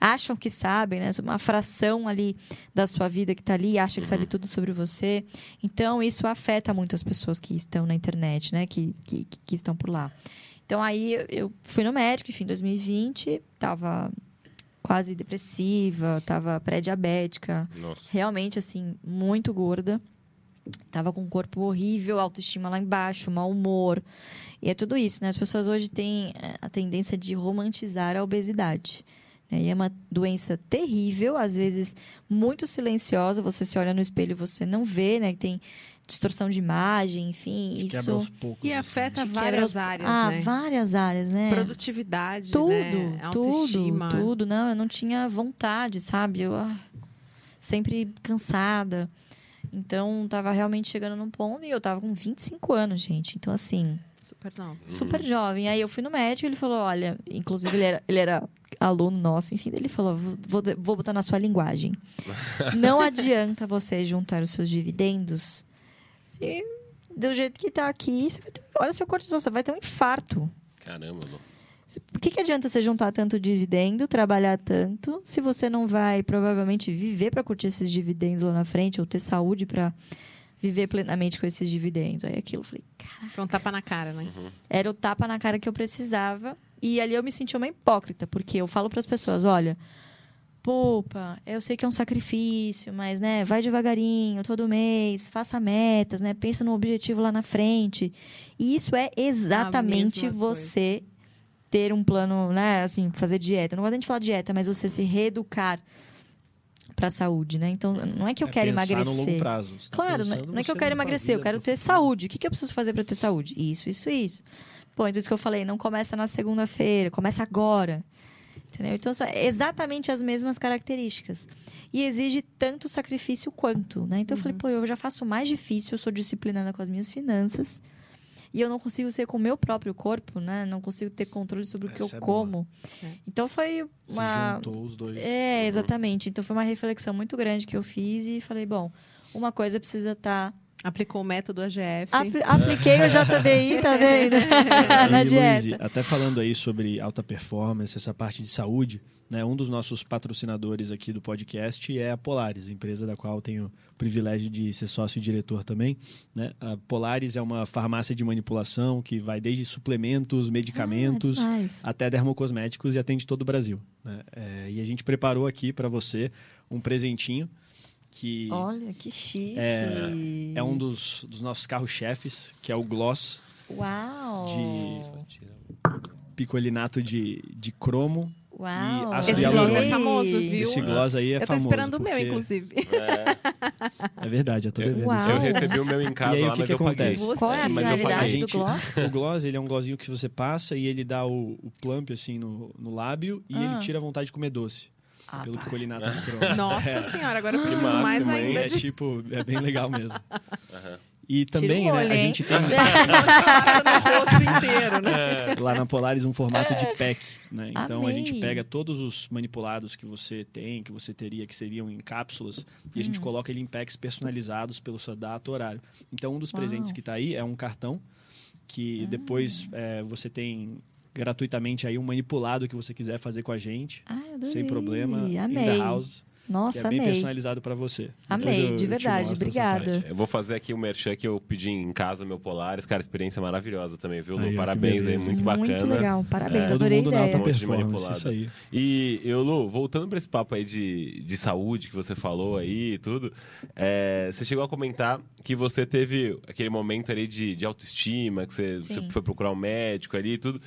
acham que sabem, né, uma fração ali da sua vida que tá ali, acha que sabe tudo sobre você. Então isso afeta muito as pessoas que estão na internet, né, que, que, que estão por lá. Então aí eu- eu fui no médico, enfim, em 2020, tava quase depressiva, tava pré-diabética, realmente assim muito gorda tava com um corpo horrível autoestima lá embaixo mau humor e é tudo isso né as pessoas hoje têm eh, a tendência de romantizar a obesidade né? E é uma doença terrível, às vezes muito silenciosa. Você se olha no espelho e você não vê, né? Tem distorção de imagem, enfim. Que isso quebra aos poucos. E assim. afeta te quebra várias os- áreas, ah, né? várias áreas, né? Produtividade, tudo, né? Tudo, tudo. Não, eu não tinha vontade, sabe? Eu ah, sempre cansada. Então, tava realmente chegando num ponto e eu tava com 25 anos, gente. Então, assim, Super não. super jovem. Aí eu fui no médico e ele falou: olha, inclusive ele era, ele era aluno nosso, enfim, ele falou: vou, vou botar na sua linguagem. Não adianta você juntar os seus dividendos. Se, do jeito que tá aqui, você vai ter, olha seu cortisol, você vai ter um infarto. Caramba, Lu. Por que, que adianta você juntar tanto dividendo, trabalhar tanto, se você não vai provavelmente viver para curtir esses dividendos lá na frente ou ter saúde para viver plenamente com esses dividendos? Aí aquilo, eu falei, Foi um tapa na cara, né? era o tapa na cara que eu precisava. E ali eu me senti uma hipócrita, porque eu falo para as pessoas, olha, poupa, eu sei que é um sacrifício, mas né, vai devagarinho, todo mês, faça metas, né, pensa no objetivo lá na frente. E isso é exatamente mesma coisa. você ter um plano, né, assim, fazer dieta. Não gosto nem de falar dieta, mas você se reeducar para a saúde, né? Então, não é que eu É quero emagrecer. no longo prazo. Você tá Claro, não é- é que eu você quero emagrecer, eu quero ter saúde. O que, que eu preciso fazer para ter saúde? Isso, isso, isso. Pô, então isso que eu falei, não começa na segunda-feira, começa agora. Entendeu? Então são exatamente as mesmas características. E exige tanto sacrifício quanto, né? Então eu Uhum. falei, pô, eu já faço mais difícil, eu sou disciplinada com as minhas finanças. E eu não consigo ser com o meu próprio corpo, né? Não consigo ter controle sobre o que Essa eu é como. É. Então foi Se uma juntou os dois. é, exatamente. Então foi uma reflexão muito grande que eu fiz e falei, bom, uma coisa precisa estar. Aplicou o método AGF. Apli- apliquei o JDI, tá vendo? Na E, dieta. Luiz, até falando aí sobre alta performance, essa parte de saúde, né, um dos nossos patrocinadores aqui do podcast é a Polaris, empresa da qual eu tenho o privilégio de ser sócio e diretor também. Né? A Polaris é uma farmácia de manipulação que vai desde suplementos, medicamentos, Ah, até dermocosméticos e atende todo o Brasil. né? É, e a gente preparou aqui para você um presentinho que Olha, que chique. É- é um dos, dos nossos carros-chefes, que é o Gloss Uau! de- picolinato de, de cromo. Uau! Esse gloss é famoso, viu? Esse gloss aí é eu tô famoso. esperando o meu, inclusive. É verdade, eu tô devendo Uau. Eu recebi o meu em casa E aí, o lá, que mas que eu paguei. acontece? Qual é a Mas eu A finalidade do gente, gloss? o gloss, ele é um glossinho que você passa e ele dá o, o plump assim no, no lábio e Ah. ele tira a vontade de comer doce. Ah, pelo pá. picolinato de cromo. Nossa senhora, agora eu preciso máximo, mais ainda É tipo, é bem legal mesmo. E também, Tira o né, olho, a gente tem no rosto inteiro, né? lá na Polaris um formato de pack, né? Então a gente Amei. pega todos os manipulados que você tem, que você teria, que seriam em cápsulas, e a gente Hum. coloca ele em packs personalizados pelo seu data horário. Então um dos Uau. presentes que está aí é um cartão que depois Ah. é, você tem gratuitamente aí um manipulado que você quiser fazer com a gente, Ai, adorei. sem problema, in Amei. the house, que Nossa, é bem amei. personalizado para você. Amei, eu- de verdade. Obrigada. Eu vou fazer aqui o merchan que eu pedi em casa, meu Polaris. Cara, experiência maravilhosa também, viu, Lu? Ó, que Parabéns aí, muito bacana. Muito legal, parabéns, Todo adorei a mundo na ideia. alta Um monte de performance, manipulado. isso aí. E eu, Lu, voltando para esse papo aí de, de saúde que você falou aí e tudo, é, você chegou a comentar que você teve aquele momento ali de, de autoestima, que você, você foi procurar um médico ali e tudo.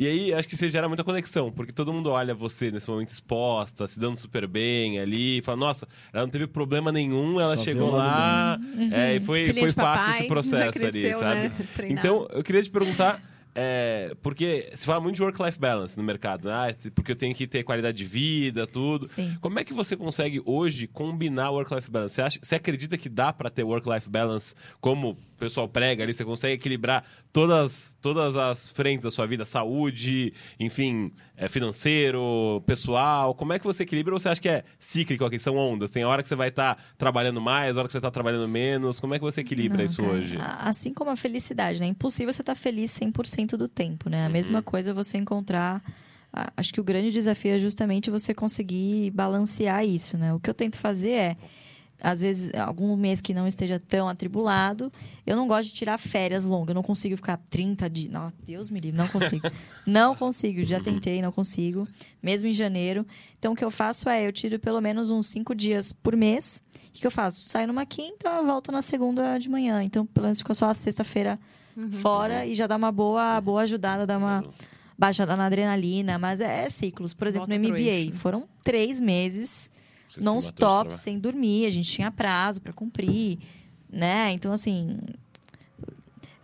E aí, acho que você gera muita conexão, porque todo mundo olha você nesse momento exposta, se dando super bem ali, e fala, nossa, ela não teve problema nenhum, ela Só chegou lá, é, e foi, foi fácil papai, esse já processo cresceu, ali, sabe? né? Então, eu queria te perguntar, é, porque se fala muito de work-life balance no mercado, né? Ah, porque eu tenho que ter qualidade de vida, tudo. Sim. Como é que você consegue hoje combinar work-life balance? Você, acha, você acredita que dá para ter work-life balance como pessoal prega ali? Você consegue equilibrar todas, todas as frentes da sua vida? Saúde, enfim, é, financeiro, pessoal. Como é que você equilibra ou você acha que é cíclico aqui? São ondas? Tem hora que você vai estar trabalhando mais, hora que você está trabalhando menos. Como é que você equilibra Não, isso cara, hoje? Assim como a felicidade, né? É impossível você estar feliz 100% do tempo, né? A Uhum. mesma coisa é você encontrar... Acho que o grande desafio é justamente você conseguir balancear isso, né? O que eu tento fazer é, às vezes, algum mês que não esteja tão atribulado, eu não gosto de tirar férias longas. Eu não consigo ficar 30 dias... Não, Deus me livre, não consigo. não consigo, já tentei, não consigo. Mesmo em janeiro. Então, o que eu faço é, eu tiro pelo menos uns cinco dias por mês. O que eu faço? Saio numa quinta, volto na segunda de manhã. Então, pelo menos fica só a sexta-feira fora e já dá uma boa, boa ajudada, dá uma, baixada na adrenalina, mas é, é ciclos. Por exemplo, Volta no MBA, foram três meses Non-stop, trabalho. sem dormir, a gente tinha prazo para cumprir, né? Então, assim.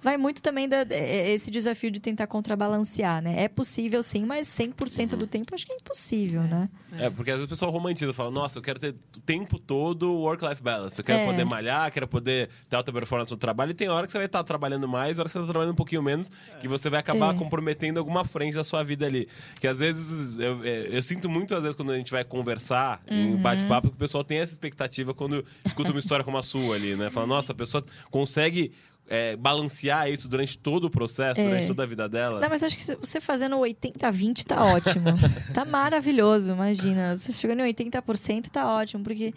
Vai muito também da, é- esse desafio de tentar contrabalancear, né? É possível sim, mas 100% Uhum. do tempo acho que é impossível, né? É, porque às vezes o pessoal romantiza, fala, nossa, eu quero ter o tempo todo work-life balance. Eu quero É. poder malhar, quero poder ter alta performance no trabalho. E tem hora que você vai estar trabalhando mais, hora que você está trabalhando um pouquinho menos, que você vai acabar É. comprometendo alguma frente da sua vida ali. Que às vezes, eu, é, eu sinto muito, às vezes, quando a gente vai conversar Uhum. em bate-papo, que o pessoal tem essa expectativa quando escuta uma história como a sua ali, né? Fala, nossa, a pessoa consegue é, balancear isso durante todo o processo, É. durante toda a vida dela. Não, mas acho que você fazendo 80-20 tá ótimo. tá maravilhoso, imagina. Você chegando em 80% tá ótimo, porque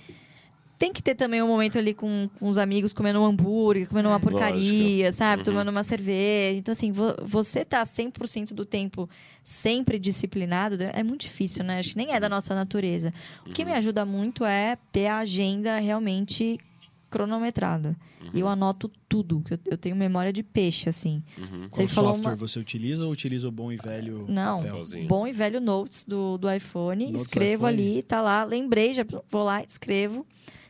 tem que ter também um momento ali com, com os amigos comendo um hambúrguer, comendo uma porcaria, sabe? Tomando uma cerveja. Então, assim, vo- você tá 100% do tempo sempre disciplinado é muito difícil, né? Acho que nem é da nossa natureza. O que me ajuda muito é ter a agenda realmente cronometrada. E eu anoto tudo, que eu, eu tenho memória de peixe, assim. Se Qual software uma- você utiliza ou utiliza o bom e velho não, papel? Papelzinho. bom e velho Notes do, do iPhone. Notes do escrevo iPhone. ali, tá lá, lembrei, já vou lá, escrevo.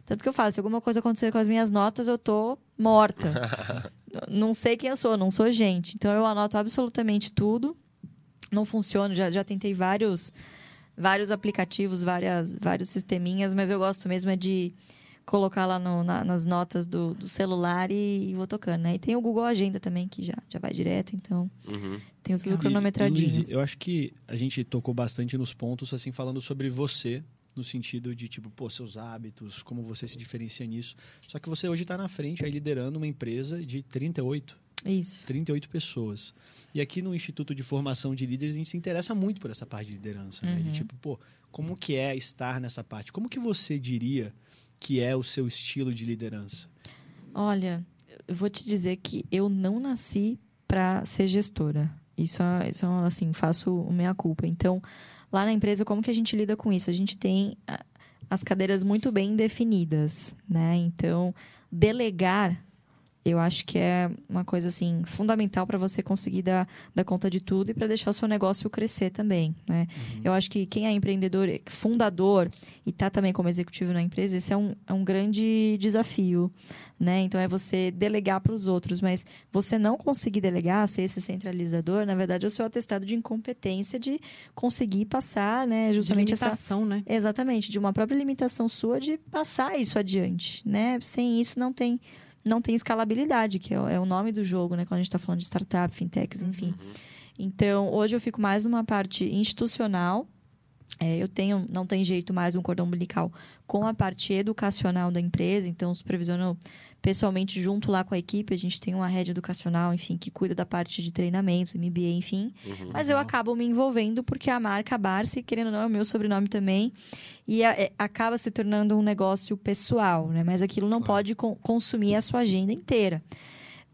Tanto que eu falo, se alguma coisa acontecer com as minhas notas, eu tô morta. não sei quem eu sou, não sou gente. Então eu anoto absolutamente tudo. Não funciona, já, já tentei vários vários aplicativos, várias, vários sisteminhas, mas eu gosto mesmo é de colocar lá no- na- nas notas do, do celular e, e vou tocando, né? E tem o Google Agenda também, que já, já vai direto, então Uhum. tenho tudo cronometradinho. E, Luiz, eu acho que a gente tocou bastante nos pontos, assim, falando sobre você, no sentido de, tipo, pô, seus hábitos, como você se diferencia nisso. Só que você hoje está na frente, aí liderando uma empresa de 38, Isso. 38 pessoas. E aqui no Instituto de Formação de Líderes, a gente se interessa muito por essa parte de liderança, né? Uhum. De tipo, pô, como que é estar nessa parte? Como que você diria que é o seu estilo de liderança? Olha, eu vou te dizer que eu não nasci para ser gestora. Isso, é- isso é, assim, faço meia culpa. Então, lá na empresa, como que a gente lida com isso? A gente tem ah, as cadeiras muito bem definidas, né? Então, delegar, eu acho que é uma coisa assim fundamental para você conseguir dar, dar conta de tudo e para deixar o seu negócio crescer também, né? Eu acho que quem é empreendedor, fundador e tá também como executivo na empresa, esse é um, é um grande desafio, né? Então é você delegar para os outros, mas você não conseguir delegar, ser esse centralizador, na verdade é o seu atestado de incompetência de conseguir passar, né? Justamente de essa limitação, né? Exatamente, de uma própria limitação sua de passar isso adiante, né? Sem isso não tem não tem escalabilidade, que é, o- é o nome do jogo, né? Quando a gente está falando de startup, fintechs, enfim. Então, hoje eu fico mais numa parte institucional. É, eu tenho, não tem jeito mais um cordão umbilical com a parte educacional da empresa, então supervisiono pessoalmente junto lá com a equipe. A gente tem uma rede educacional, enfim, que cuida da parte de treinamentos, MBA, enfim. Mas eu acabo me envolvendo porque a marca Barsi, querendo ou não, é o meu sobrenome também. E a- é- acaba se tornando um negócio pessoal, né? Mas aquilo não pode con- consumir a sua agenda inteira.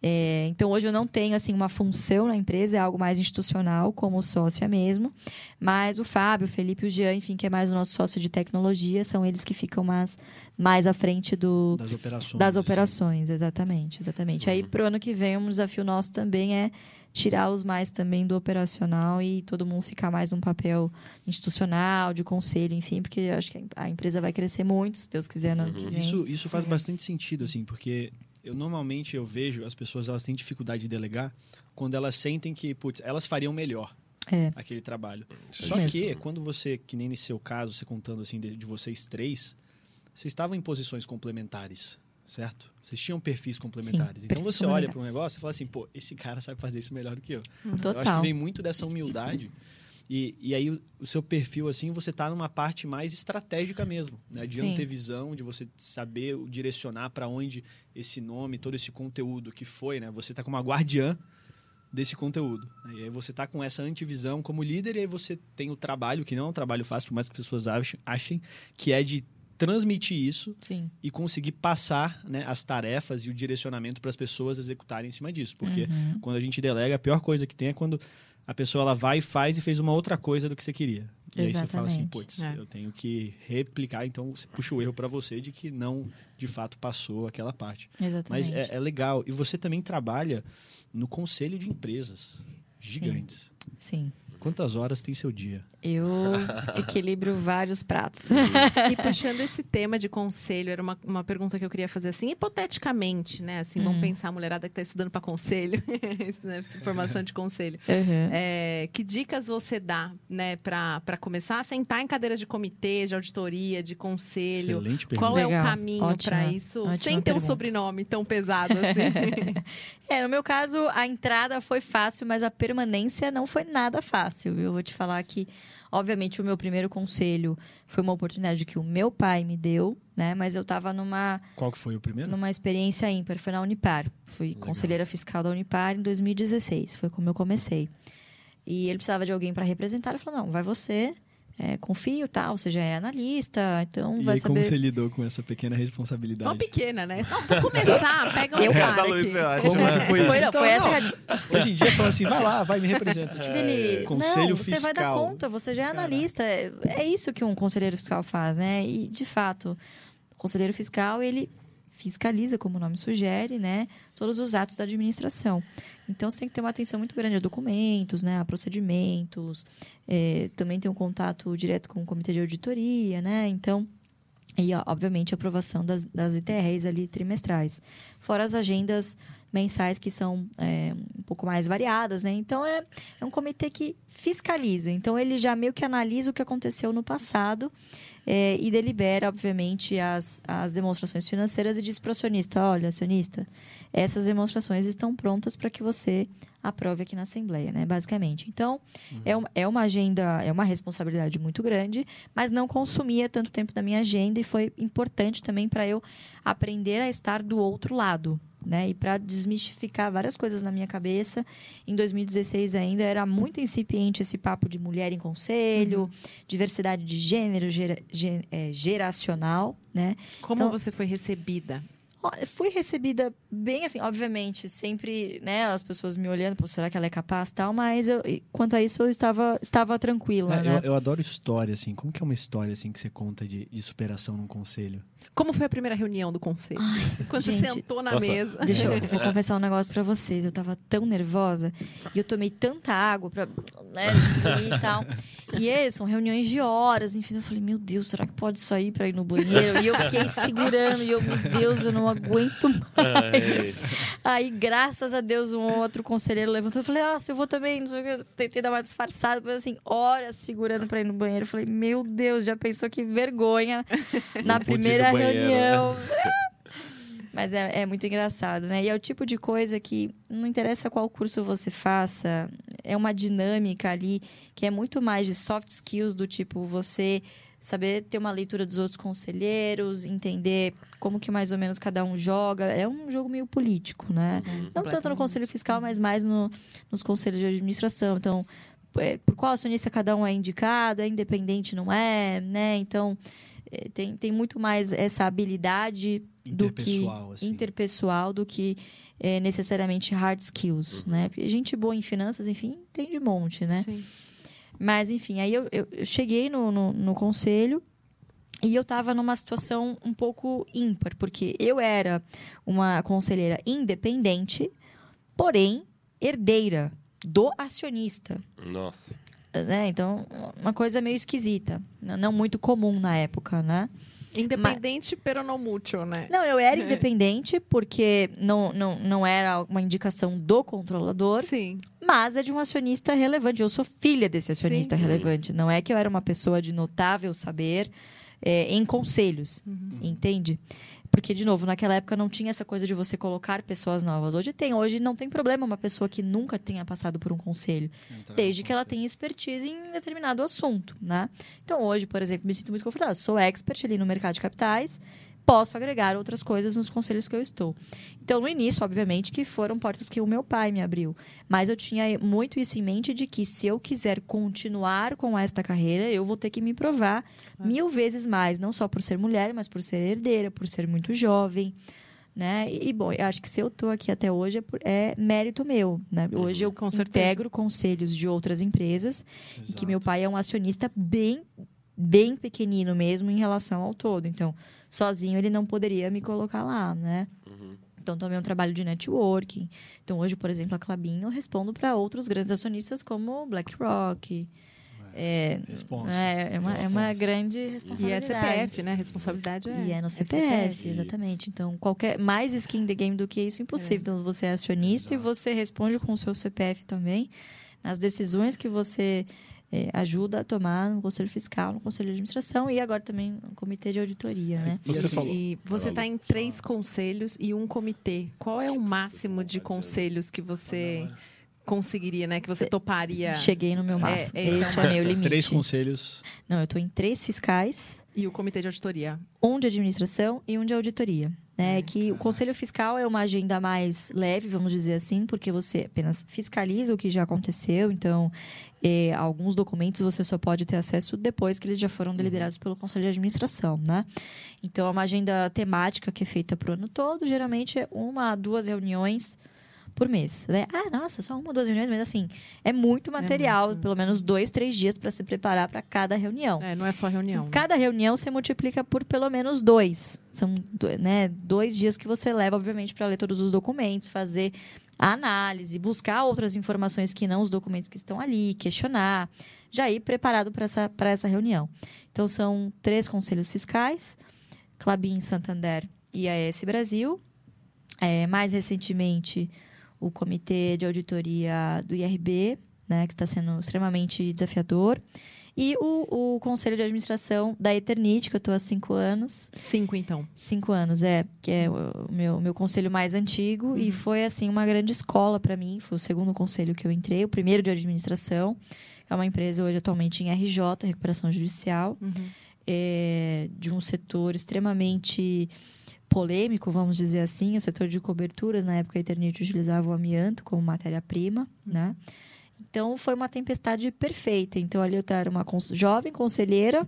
É, então hoje eu não tenho assim uma função na empresa, é algo mais institucional, como sócia mesmo. Mas o Fábio, o Felipe o Jean, enfim, que é mais o nosso sócio de tecnologia, são eles que ficam mais, mais à frente do, Das operações. das assim. operações, exatamente, exatamente. Aí pro ano que vem um desafio nosso também é tirá-los mais também do operacional e todo mundo ficar mais num papel institucional, de conselho, enfim, porque eu acho que a empresa vai crescer muito, se Deus quiser, vem. Isso, isso faz bastante sentido, assim, porque eu normalmente eu vejo as pessoas elas têm dificuldade de delegar quando elas sentem que, putz, elas fariam melhor É. aquele trabalho. Isso Só é que mesmo. quando você, que nem nesse seu caso, você contando assim de, de vocês três, vocês estavam em posições complementares, certo? Vocês tinham perfis complementares. Sim, então perfis você olha para um negócio e fala assim, pô, esse cara sabe fazer isso melhor do que eu. Eu acho que Total. vem muito dessa humildade. E, e aí o, o seu perfil, assim, você tá numa parte mais estratégica mesmo, né? De Sim. antevisão, de você saber direcionar para onde esse nome, todo esse conteúdo que foi, né? Você tá como uma guardiã desse conteúdo. né? E aí você tá com essa antivisão como líder e aí você tem o trabalho, que não é um trabalho fácil, por mais que as pessoas achem, achem que é de transmitir isso Sim. e conseguir passar né, as tarefas e o direcionamento para as pessoas executarem em cima disso. Porque Uhum. quando a gente delega, a pior coisa que tem é quando a pessoa ela vai e faz e fez uma outra coisa do que você queria. E aí você fala assim, Exatamente. putz, É. eu tenho que replicar, então você puxa o erro para você de que não, de fato, passou aquela parte. Mas Exatamente. é, é legal. E você também trabalha no conselho de empresas gigantes. Sim. Quantas horas tem seu dia? Eu equilibro vários pratos. E puxando esse tema de conselho, era uma, uma pergunta que eu queria fazer assim, hipoteticamente, né? Assim, vamos pensar a mulherada que está estudando para conselho, né? formação de conselho. Uhum. É, que dicas você dá, né, para começar a sentar em cadeiras de comitê, de auditoria, de conselho? Excelente pergunta. Qual é o Legal. caminho Ótima- para isso, ótima sem ter um sobrenome tão pesado assim? É, no meu caso, a entrada foi fácil, mas a permanência não foi nada fácil. Eu vou te falar que, obviamente, o meu primeiro conselho foi uma oportunidade que o meu pai me deu, né? Mas eu estava numa, Qual que foi o primeiro? numa experiência ímpar, foi na Unipar. Fui Legal. conselheira fiscal da Unipar em 2016, foi como eu comecei. E ele precisava de alguém para representar, ele falou, não, vai você, é, confio, tal, você já é analista, então E vai aí, saber... como você lidou com essa pequena Uma responsabilidade? pequena, né? Não, vou começar, pega um Eu- cara Da Luiz aqui. Como né? que foi isso? Foi, não, Então, foi essa não, Hoje em dia, fala assim, vai lá, vai, me representa. Tipo, dele. Conselho não, você vai dar fiscal. conta, você já é analista. É, é isso que um conselheiro fiscal faz, né? E, de fato, o conselheiro fiscal, ele fiscaliza, como o nome sugere, né? Todos os atos da administração. Então, você tem que ter uma atenção muito grande a documentos, né? A procedimentos. É, também tem um contato direto com o comitê de auditoria, né? Então... E, obviamente, a aprovação das, das ITRs ali trimestrais. Fora as agendas mensais que são é, um pouco mais variadas, né? Então, é, é um comitê que fiscaliza. Então, ele já meio que analisa o que aconteceu no passado é, e delibera, obviamente, as, as demonstrações financeiras e diz para o acionista, olha, acionista, essas demonstrações estão prontas para que você aprove aqui na Assembleia, né? Basicamente. Então, é, um- é uma agenda, é uma responsabilidade muito grande, mas não consumia tanto tempo da minha agenda e foi importante também para eu aprender a estar do outro lado. Né? E para desmistificar várias coisas na minha cabeça, em 2016 ainda era muito incipiente esse papo de mulher em conselho, diversidade de gênero, gera- ge- é, geracional, né? Como Então- você foi recebida? Fui recebida bem assim, obviamente, sempre, né, as pessoas me olhando, pô, será que ela é capaz tal, mas eu, quanto a isso eu estava, estava tranquila, É, né? eu, eu adoro história, assim. Como que é uma história, assim, que você conta de, de superação num conselho? Como foi a primeira reunião do conselho? Quando você gente, sentou na nossa, mesa. Deixa eu vou confessar um negócio pra vocês. Eu tava tão nervosa e eu tomei tanta água pra né, e tal. E é, são reuniões de horas, enfim. Eu falei, meu Deus, será que pode sair pra ir no banheiro? E eu fiquei segurando e eu, meu Deus, eu não aguento mais. Aí, graças a Deus, um outro conselheiro levantou e falei, ah, se eu vou também, não sei o que. Eu tentei dar uma disfarçada, mas assim, horas segurando pra ir no banheiro. Eu falei, meu Deus, já pensou que vergonha na primeira banheiro, reunião. Mas é, é muito engraçado, né? E é o tipo de coisa que não interessa qual curso você faça, é uma dinâmica ali que é muito mais de soft skills do tipo você saber ter uma leitura dos outros conselheiros, entender como que mais ou menos cada um joga. É um jogo meio político, né? Não tanto no conselho fiscal, mas mais no- nos conselhos de administração. Então, é, por qual acionista cada um é indicado, é independente, não é, né? Então, tem, tem muito mais essa habilidade do que Interpessoal, assim. interpessoal do que é, necessariamente hard skills, né? Porque gente boa em finanças, enfim, tem de monte, né? Sim. Mas, enfim, aí eu, eu- eu cheguei no, no, no conselho e eu estava numa situação um pouco ímpar, porque eu era uma conselheira independente, porém herdeira do acionista. Nossa. Né? Então, uma coisa meio esquisita, não muito comum na época, né? Independente, pero não mútuo, né? Não, eu era independente porque não, não, não era uma indicação do controlador, Sim. mas é de um acionista relevante. Eu sou filha desse acionista Sim. relevante. Não é que eu era uma pessoa de notável saber é, em conselhos, entende? Porque, de novo, naquela época não tinha essa coisa de você colocar pessoas novas. Hoje tem. Hoje não tem problema uma pessoa que nunca tenha passado por um conselho. Desde que ela tenha expertise em determinado assunto, né? Então, hoje, por exemplo, me sinto muito confortável. Sou expert ali no mercado de capitais, posso agregar outras coisas nos conselhos que eu estou. Então, no início, obviamente, que foram portas que o meu pai me abriu. Mas eu tinha muito isso em mente de que se eu quiser continuar com esta carreira, eu vou ter que me provar mil vezes mais, não só por ser mulher, mas por ser herdeira, por ser muito jovem. Né? E, bom, eu acho que se eu tô aqui até hoje é, por- é mérito meu. Né? Hoje eu Com integro conselhos de outras empresas e que Exato. meu pai é um acionista bem, bem pequenino mesmo em relação ao todo. Então, sozinho ele não poderia me colocar lá, né? Então, também é um trabalho de networking. Então, hoje, por exemplo, a Clabin, eu respondo para outros grandes acionistas como BlackRock. É, Responsa. é, é uma, é uma grande E é responsabilidade. CPF, né? Responsabilidade é. E é no CPF, CPF. exatamente. Então, qualquer mais skin in the game do que isso, impossível. Então, você é acionista e você responde com o seu CPF também nas decisões que você é, ajuda a tomar no Conselho Fiscal, no Conselho de Administração e agora também no Comitê de Auditoria, né? E Você falou. Você está em três conselhos e um comitê. Qual é o máximo de conselhos que você conseguiria, né? Que você toparia? Cheguei no meu máximo. É, esse é o é, meu limite. Três conselhos. Não, eu estou em três fiscais, E o comitê de auditoria? um de administração e um de auditoria. Né? que o Conselho Fiscal é uma agenda mais leve, vamos dizer assim, porque você apenas fiscaliza o que já aconteceu. Então, eh, alguns documentos você só pode ter acesso depois que eles já foram deliberados pelo Conselho de Administração, né? Então, é uma agenda temática que é feita para o ano todo. Geralmente, é uma, duas reuniões por mês. Né? Ah, nossa, só uma, duas reuniões, mas assim, é muito material, muito. pelo menos dois, três dias para se preparar para cada reunião. É, não é só reunião. né? Cada reunião você multiplica por pelo menos dois. São né, dois dias que você leva, obviamente, para ler todos os documentos, fazer a análise, buscar outras informações que não os documentos que estão ali, questionar, já ir preparado para essa, essa reunião. Então, são três conselhos fiscais, Clabin Santander e AES Brasil. É, mais recentemente, o Comitê de Auditoria do IRB, né, que está sendo extremamente desafiador. E o, o Conselho de Administração da Eternite, que eu estou há cinco anos. Cinco, então. Cinco anos, é. Que é o meu, meu conselho mais antigo. E foi, assim, uma grande escola para mim. Foi o segundo conselho que eu entrei. O primeiro de administração. que É uma empresa hoje atualmente em RJ, Recuperação Judicial. é, de um setor extremamente polêmico, vamos dizer assim, o setor de coberturas. Na época, a Eternite utilizava o amianto como matéria-prima, né? Então, foi uma tempestade perfeita. Então, ali eu era uma cons- jovem conselheira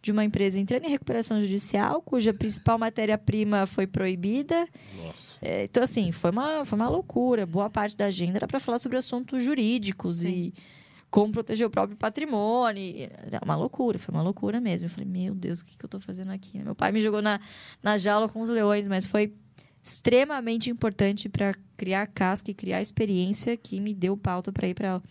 de uma empresa entrando em recuperação judicial, cuja principal matéria-prima foi proibida. Nossa. É, então, assim, foi uma, foi uma loucura. Boa parte da agenda era para falar sobre assuntos jurídicos Sim. e como proteger o próprio patrimônio. Era uma loucura, foi uma loucura mesmo. Eu falei, meu Deus, o que, que eu tô fazendo aqui? Meu pai me jogou na, na jaula com os leões, mas foi extremamente importante para criar casca e criar experiência que me deu pauta para ir para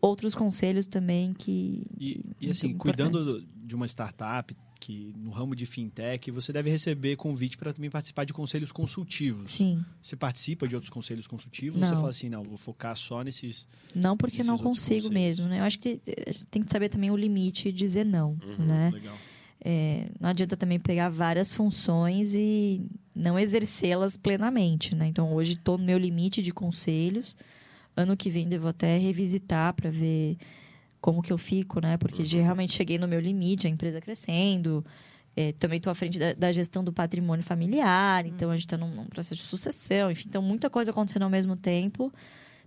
outros conselhos também que, E, que e assim, cuidando de uma startup que no ramo de fintech, você deve receber convite para também participar de conselhos consultivos. Sim, Você participa de outros conselhos consultivos? Ou Não. você fala assim, não, vou focar só nesses. não porque Esses não consigo conselhos. mesmo, né? Eu acho que eh, tem que saber também o limite e dizer não, né? Legal. É, não adianta também pegar várias funções e não exercê-las plenamente, né? Então, hoje estou no meu limite de conselhos. Ano que vem devo até revisitar para ver como que eu fico, né? Porque já realmente cheguei no meu limite, a empresa crescendo. É, também estou à frente da, da gestão do patrimônio familiar, então a gente está num, num processo de sucessão, enfim, então muita coisa acontecendo ao mesmo tempo.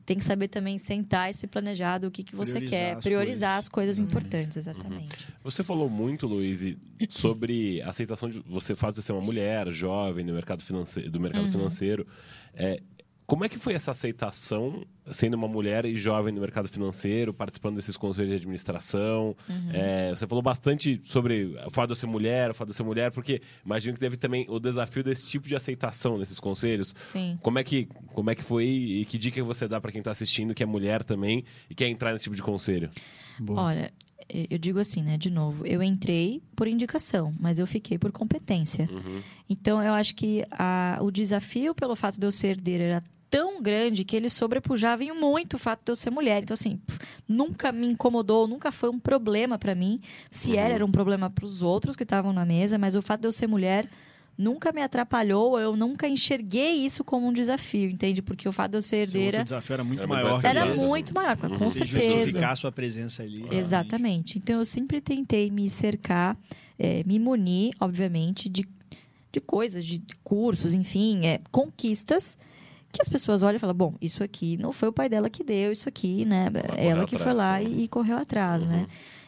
Tem que saber também sentar e se planejar do que, que você Priorizar quer, as priorizar coisas. as coisas importantes, exatamente. Você falou muito, Luiz, sobre a aceitação de você fato de ser uma mulher jovem no mercado financeiro, do mercado financeiro. É, como é que foi essa aceitação sendo uma mulher e jovem no mercado financeiro, participando desses conselhos de administração? É, você falou bastante sobre o fato de eu ser mulher, o fato de eu ser mulher, porque imagino que teve também o desafio desse tipo de aceitação nesses conselhos. Sim. Como é que, como é que foi e que dica você dá para quem está assistindo que é mulher também e quer entrar nesse tipo de conselho? Boa. Olha, eu digo assim, né? De novo, eu entrei por indicação, mas eu fiquei por competência. Então, eu acho que a- o desafio pelo fato de eu ser herdeira era tão grande que ele sobrepujava em muito o fato de eu ser mulher. Então, assim, pff, nunca me incomodou, nunca foi um problema pra mim. Se era, era um problema pros outros que estavam na mesa, mas o fato de eu ser mulher nunca me atrapalhou, eu nunca enxerguei isso como um desafio, entende? Porque o fato de eu ser herdeira desafio era muito Era maior. que era muito maior, com certeza. justificar a sua presença ali. realmente. Exatamente. Então, eu sempre tentei me cercar, eh, me munir, obviamente, de, de coisas, de cursos, enfim, é, conquistas que as pessoas olham e falam, bom, isso aqui não foi o pai dela que deu, isso aqui, né? correu Ela que foi atrás, lá né? e, e correu atrás, né?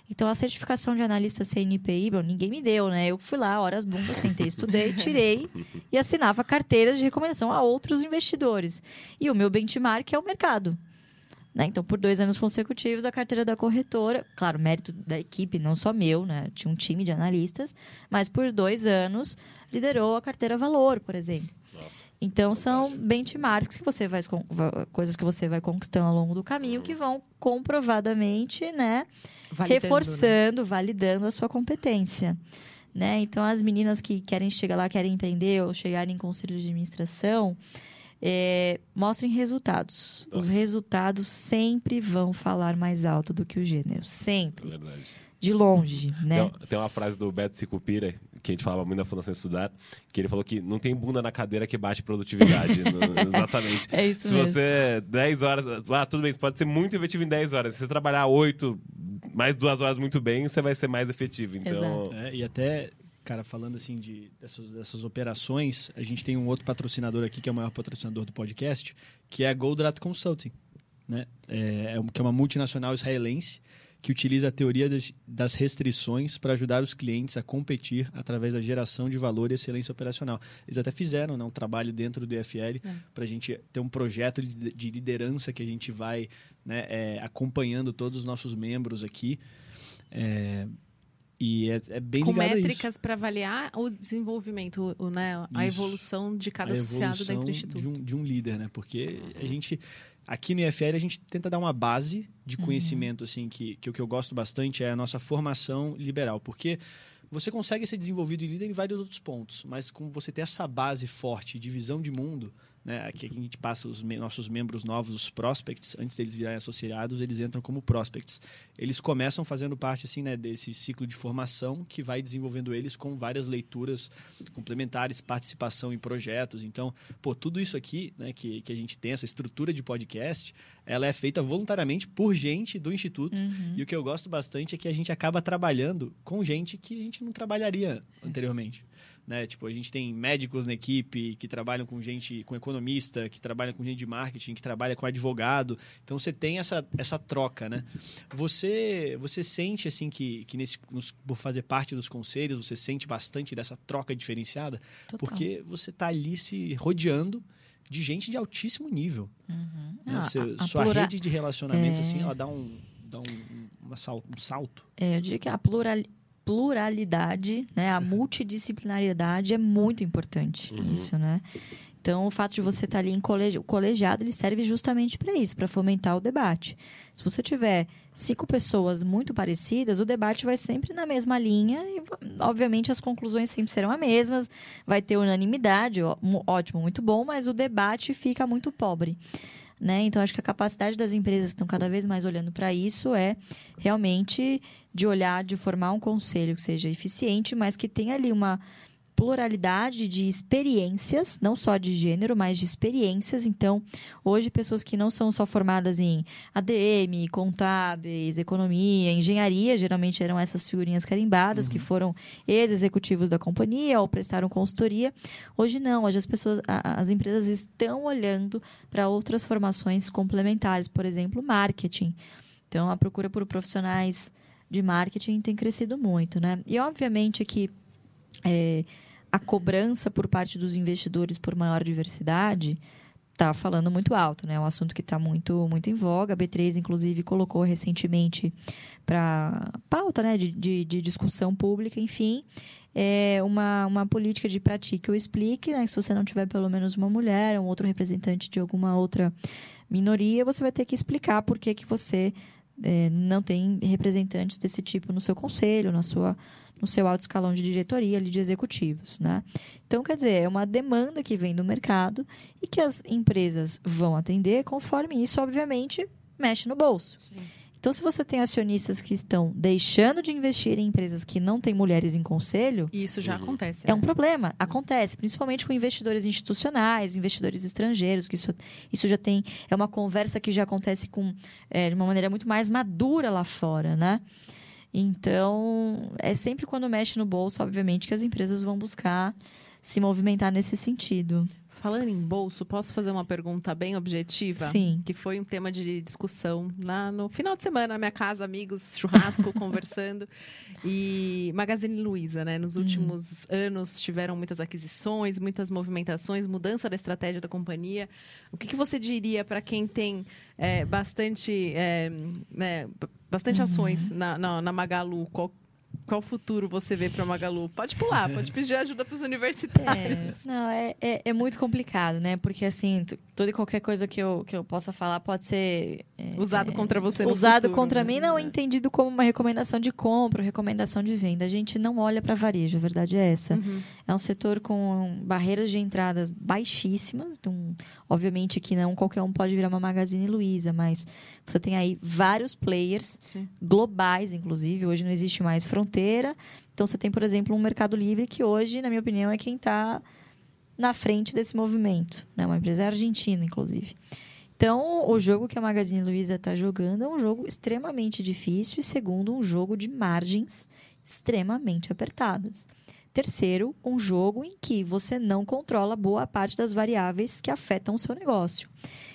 Então, a certificação de analista CNPI, bom, ninguém me deu, né? Eu fui lá, horas bundas, sentei, estudei, tirei e assinava carteiras de recomendação a outros investidores. E o meu benchmark é o mercado. Né? Então, por dois anos consecutivos, a carteira da corretora, claro, mérito da equipe, não só meu, né? Tinha um time de analistas, mas por dois anos liderou a carteira Valor, por exemplo. Nossa. Então, são benchmarks que você vai, coisas que você vai conquistando ao longo do caminho que vão comprovadamente, né, Validando, né? reforçando, validando a sua competência. Né? Então, as meninas que querem chegar lá, querem empreender ou chegarem em conselho de administração, é, mostrem resultados. Os resultados sempre vão falar mais alto do que o gênero. É Sempre. verdade. De longe, né? Tem, tem uma frase do Beto Sicupira, que a gente falava muito na Fundação Estudar, que ele falou que não tem bunda na cadeira que bate produtividade. No- exatamente. É isso Se mesmo. você 10 horas. Ah, tudo bem, você pode ser muito efetivo em 10 horas. Se você trabalhar 8, mais duas horas muito bem, você vai ser mais efetivo. Então. Exato. É, e até, cara, falando assim de, dessas, dessas operações, a gente tem um outro patrocinador aqui, que é o maior patrocinador do podcast, que é a Goldrat Consulting, né? É, é que é uma multinacional israelense que utiliza a teoria das, restrições para ajudar os clientes a competir através da geração de valor e excelência operacional. Eles até fizeram né, um trabalho dentro do IFL para a gente ter um projeto de, de liderança que a gente vai né, é, acompanhando todos os nossos membros aqui. É, e é, é bem Com métricas para avaliar o desenvolvimento, o, né, a Isso. evolução de cada a associado dentro do instituto. De um, de um líder, né? Porque a gente aqui no IFL a gente tenta dar uma base de conhecimento assim que, que o que eu gosto bastante é a nossa formação liberal, porque você consegue ser desenvolvido e líder em vários outros pontos, mas como você ter essa base forte de visão de mundo, né? Aqui a gente passa os me- nossos membros novos, os prospects, antes deles virarem associados, eles entram como prospects. Eles começam fazendo parte assim, né, desse ciclo de formação que vai desenvolvendo eles com várias leituras complementares, participação em projetos. Então, pô, tudo isso aqui, né, que, que a gente tem essa estrutura de podcast, ela é feita voluntariamente por gente do instituto. E o que eu gosto bastante é que a gente acaba trabalhando com gente que a gente não trabalharia anteriormente. Né? Tipo, a gente tem médicos na equipe que trabalham com gente, com economista, que trabalham com gente de marketing, que trabalha com advogado. Então você tem essa, essa troca, né? Você você sente assim que, que nesse, nos- por fazer parte dos conselhos, você sente bastante dessa troca diferenciada, Total. porque você tá ali se rodeando de gente de altíssimo nível. né? Ah, Você- a- a sua plura- rede de relacionamentos É. assim, ela dá um dá um, uma sal- um salto. É, eu diria que a plural, pluralidade, né, a multidisciplinaridade é muito importante. Isso, né? Então, o fato de você estar ali em colegi o colegiado, ele serve justamente para isso, para fomentar o debate. Se você tiver cinco pessoas muito parecidas, o debate vai sempre na mesma linha e, obviamente, as conclusões sempre serão as mesmas. Vai ter unanimidade, ótimo, muito bom, mas o debate fica muito pobre. Né? Então, acho que a capacidade das empresas que estão cada vez mais olhando para isso é realmente de olhar, de formar um conselho que seja eficiente, mas que tenha ali uma pluralidade de experiências, não só de gênero, mas de experiências. Então, hoje, pessoas que não são só formadas em ADM, contábeis, economia, engenharia, geralmente eram essas figurinhas carimbadas que foram ex-executivos da companhia ou prestaram consultoria. Hoje não, hoje as pessoas, as empresas estão olhando para outras formações complementares, por exemplo, marketing. Então, a procura por profissionais de marketing tem crescido muito, né? E obviamente que é, a cobrança por parte dos investidores por maior diversidade está falando muito alto, né? É um assunto que está muito, muito em voga. A B3, inclusive, colocou recentemente para pauta né? de, de, de discussão pública, enfim, é uma, uma política de pratique ou explique, né? Que se você não tiver pelo menos uma mulher, um outro representante de alguma outra minoria, você vai ter que explicar por que, que você é, não tem representantes desse tipo no seu conselho, na sua, no seu alto escalão de diretoria, ali, de executivos, né? Então, quer dizer, é uma demanda que vem do mercado e que as empresas vão atender conforme isso, obviamente, mexe no bolso. Então, se você tem acionistas que estão deixando de investir em empresas que não têm mulheres em conselho, E isso já acontece. é um né? problema. Acontece, principalmente com investidores institucionais, investidores estrangeiros, que isso, isso já tem. É uma conversa que já acontece com, é, de uma maneira muito mais madura lá fora, né? Então, é sempre quando mexe no bolso, obviamente, que as empresas vão buscar se movimentar nesse sentido. Falando em bolso, posso fazer uma pergunta bem objetiva? Sim. Que foi um tema de discussão lá no final de semana na minha casa, amigos, churrasco, conversando. E Magazine Luiza, né? Nos últimos anos tiveram muitas aquisições, muitas movimentações, mudança da estratégia da companhia. O que, que você diria para quem tem é, bastante, é, né, bastante ações na, na, na Magalu? Qual, qual futuro você vê para Magalu? Pode pular, pode pedir ajuda para os universitários. É, não, é, é, é muito complicado, né? Porque, assim, toda e qualquer coisa que eu, que eu possa falar pode ser... é, Usado contra você no usado futuro, contra né? mim, não entendido como uma recomendação de compra, recomendação de venda. A gente não olha para varejo, a verdade é essa. Uhum. É um setor com barreiras de entradas baixíssimas. Então, obviamente que não qualquer um pode virar uma Magazine Luiza, mas você tem aí vários players Sim. globais, inclusive. Hoje não existe mais fronteira. Então, você tem, por exemplo, um Mercado Livre que hoje, na minha opinião, é quem está na frente desse movimento. Né? Uma empresa argentina, inclusive. Então, o jogo que a Magazine Luiza está jogando é um jogo extremamente difícil e, segundo, um jogo de margens extremamente apertadas. Terceiro, um jogo em que você não controla boa parte das variáveis que afetam o seu negócio.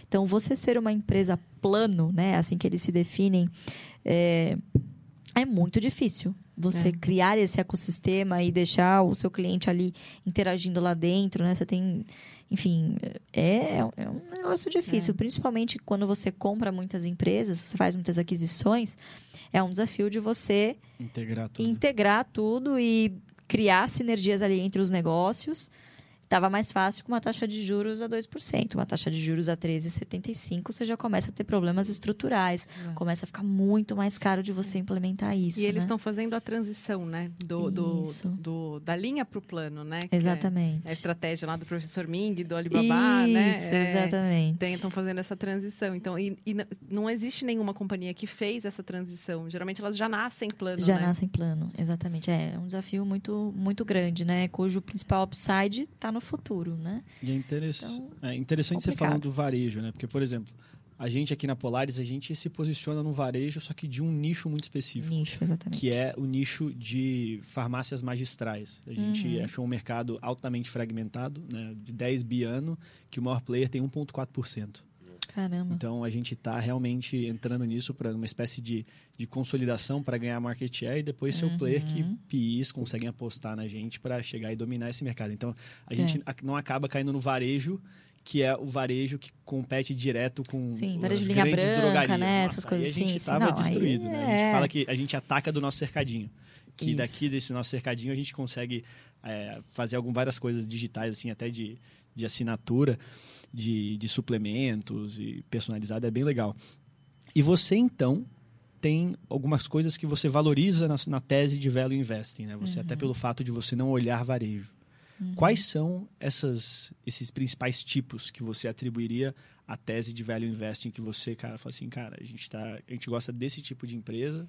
Então, você ser uma empresa plano, né, assim que eles se definem, é, é muito difícil. Você É. criar esse ecossistema e deixar o seu cliente ali interagindo lá dentro, né? Você tem, enfim, é, é um negócio difícil, principalmente quando você compra muitas empresas, você faz muitas aquisições, é um desafio de você Integrar tudo. integrar tudo e criar sinergias ali entre os negócios. Estava mais fácil com uma taxa de juros a 2%. Uma taxa de juros a 13,75%, você já começa a ter problemas estruturais. É. Começa a ficar muito mais caro de você implementar isso. E eles né? estão fazendo a transição, né? Do, do, Isso. do- da linha para o plano, né? Que é Exatamente. a estratégia lá do professor Ming, do Alibaba, né? Isso, É, exatamente. Estão fazendo essa transição. Então, e, e não existe nenhuma companhia que fez essa transição. Geralmente elas já nascem plano, Já né? nasce em plano, exatamente. É um desafio muito, muito grande, né? Cujo principal upside está no futuro, né? E é, interess... Então, é interessante você complicado. falando do varejo, né? Porque, por exemplo, a gente aqui na Polaris, a gente se posiciona no varejo, só que de um nicho muito específico. Nicho, exatamente. Que é o nicho de farmácias magistrais. A gente Uhum. achou um mercado altamente fragmentado, né? de 10 bi ano, que o maior player tem 1,4%. Caramba. Então a gente está realmente entrando nisso para uma espécie de, de consolidação para ganhar market share e depois ser o player que Uhum. PIs conseguem apostar na gente para chegar e dominar esse mercado. Então a É. gente não acaba caindo no varejo, que é o varejo que compete direto com Sim, as varejo de linha grandes branca, drogarias. né? Nossa, Essas coisas a gente assim. estava aí destruído, né? A gente é. fala que a gente ataca do nosso cercadinho. Que Isso. daqui desse nosso cercadinho a gente consegue é, fazer algum, várias coisas digitais, assim, até de, de assinatura, de, de suplementos e personalizado, é bem legal. E você, então, tem algumas coisas que você valoriza na, na tese de value investing, né? Você até pelo fato de você não olhar varejo. Quais são essas, esses principais tipos que você atribuiria à tese de value investing que você, cara, fala assim, cara, a gente, tá, a gente gosta desse tipo de empresa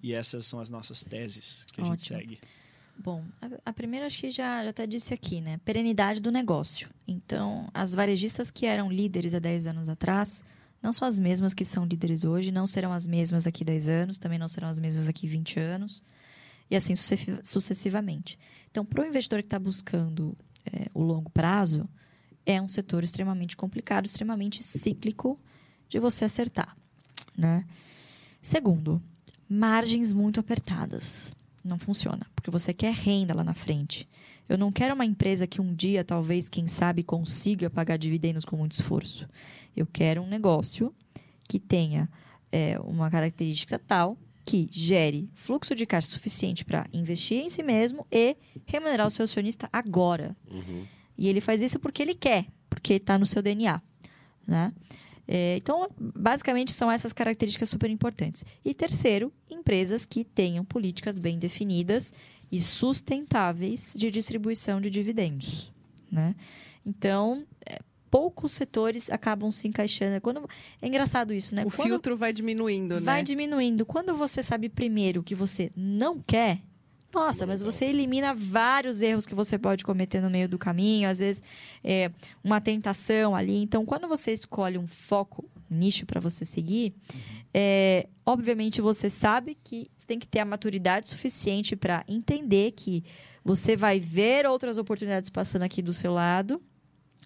e essas são as nossas teses que a gente Ótimo. segue. Bom, a, primeira acho que já, já até disse aqui, né? Perenidade do negócio. Então, as varejistas que eram líderes há 10 anos atrás não são as mesmas que são líderes hoje, não serão as mesmas daqui 10 anos, também não serão as mesmas daqui 20 anos, e assim sucessi- sucessivamente. Então, para o investidor que está buscando é, o longo prazo, é um setor extremamente complicado, extremamente cíclico de você acertar, né? Segundo, margens muito apertadas. Não funciona, porque você quer renda lá na frente. Eu não quero uma empresa que um dia, talvez, quem sabe, consiga pagar dividendos com muito esforço. Eu quero um negócio que tenha é, uma característica tal que gere fluxo de caixa suficiente para investir em si mesmo e remunerar o seu acionista agora. E ele faz isso porque ele quer, porque está no seu DNA. Né? É, então, basicamente, são essas características super importantes. E terceiro, empresas que tenham políticas bem definidas e sustentáveis de distribuição de dividendos. Né? Então, é, poucos setores acabam se encaixando. Quando, é engraçado isso, né? O Quando filtro vai diminuindo, vai né? diminuindo. Quando você sabe primeiro o que você não quer, nossa, mas você elimina vários erros que você pode cometer no meio do caminho, às vezes é, uma tentação ali. Então, quando você escolhe um foco, um nicho para você seguir, é, obviamente você sabe que você tem que ter a maturidade suficiente para entender que você vai ver outras oportunidades passando aqui do seu lado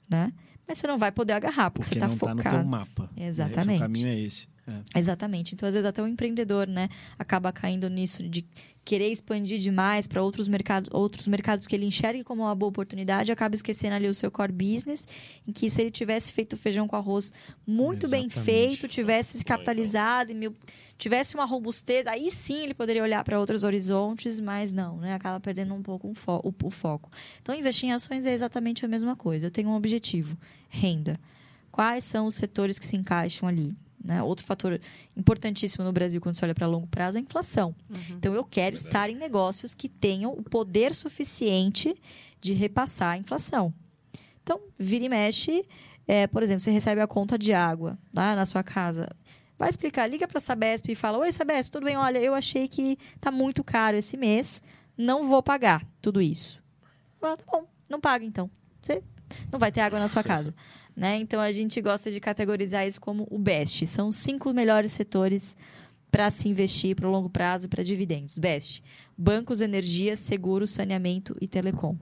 né? Mas você não vai poder agarrar, porque, Porque você está não tá no focado. teu mapa. né? Exatamente. O caminho é esse. É. Exatamente. Então, às vezes, até o empreendedor, né, acaba caindo nisso de querer expandir demais para outros mercados, outros mercados que ele enxergue como uma boa oportunidade, acaba esquecendo ali o seu core business, em que se ele tivesse feito feijão com arroz muito bem Exatamente. feito, tivesse se capitalizado, e tivesse uma robustez, aí sim ele poderia olhar para outros horizontes, mas não, né, acaba perdendo um pouco um fo- o, o foco. Então, investir em ações é exatamente a mesma coisa. Eu tenho um objetivo, renda. Quais são os setores que se encaixam ali? Né? Outro fator importantíssimo no Brasil quando se olha para longo prazo é a inflação. Então eu quero Verdade. estar em negócios que tenham o poder suficiente de repassar a inflação. Então, vira e mexe, é, por exemplo, você recebe a conta de água lá na sua casa. Vai explicar, liga para a Sabesp e fala: Oi, Sabesp, tudo bem? Olha, eu achei que tá muito caro esse mês, não vou pagar tudo isso. Fala, tá bom, não paga então. Você não vai ter água na sua casa. Né? Então a gente gosta de categorizar isso como o BEST. São os cinco melhores setores para se investir para o longo prazo para dividendos. BEST: bancos, energia, seguros, saneamento e telecom.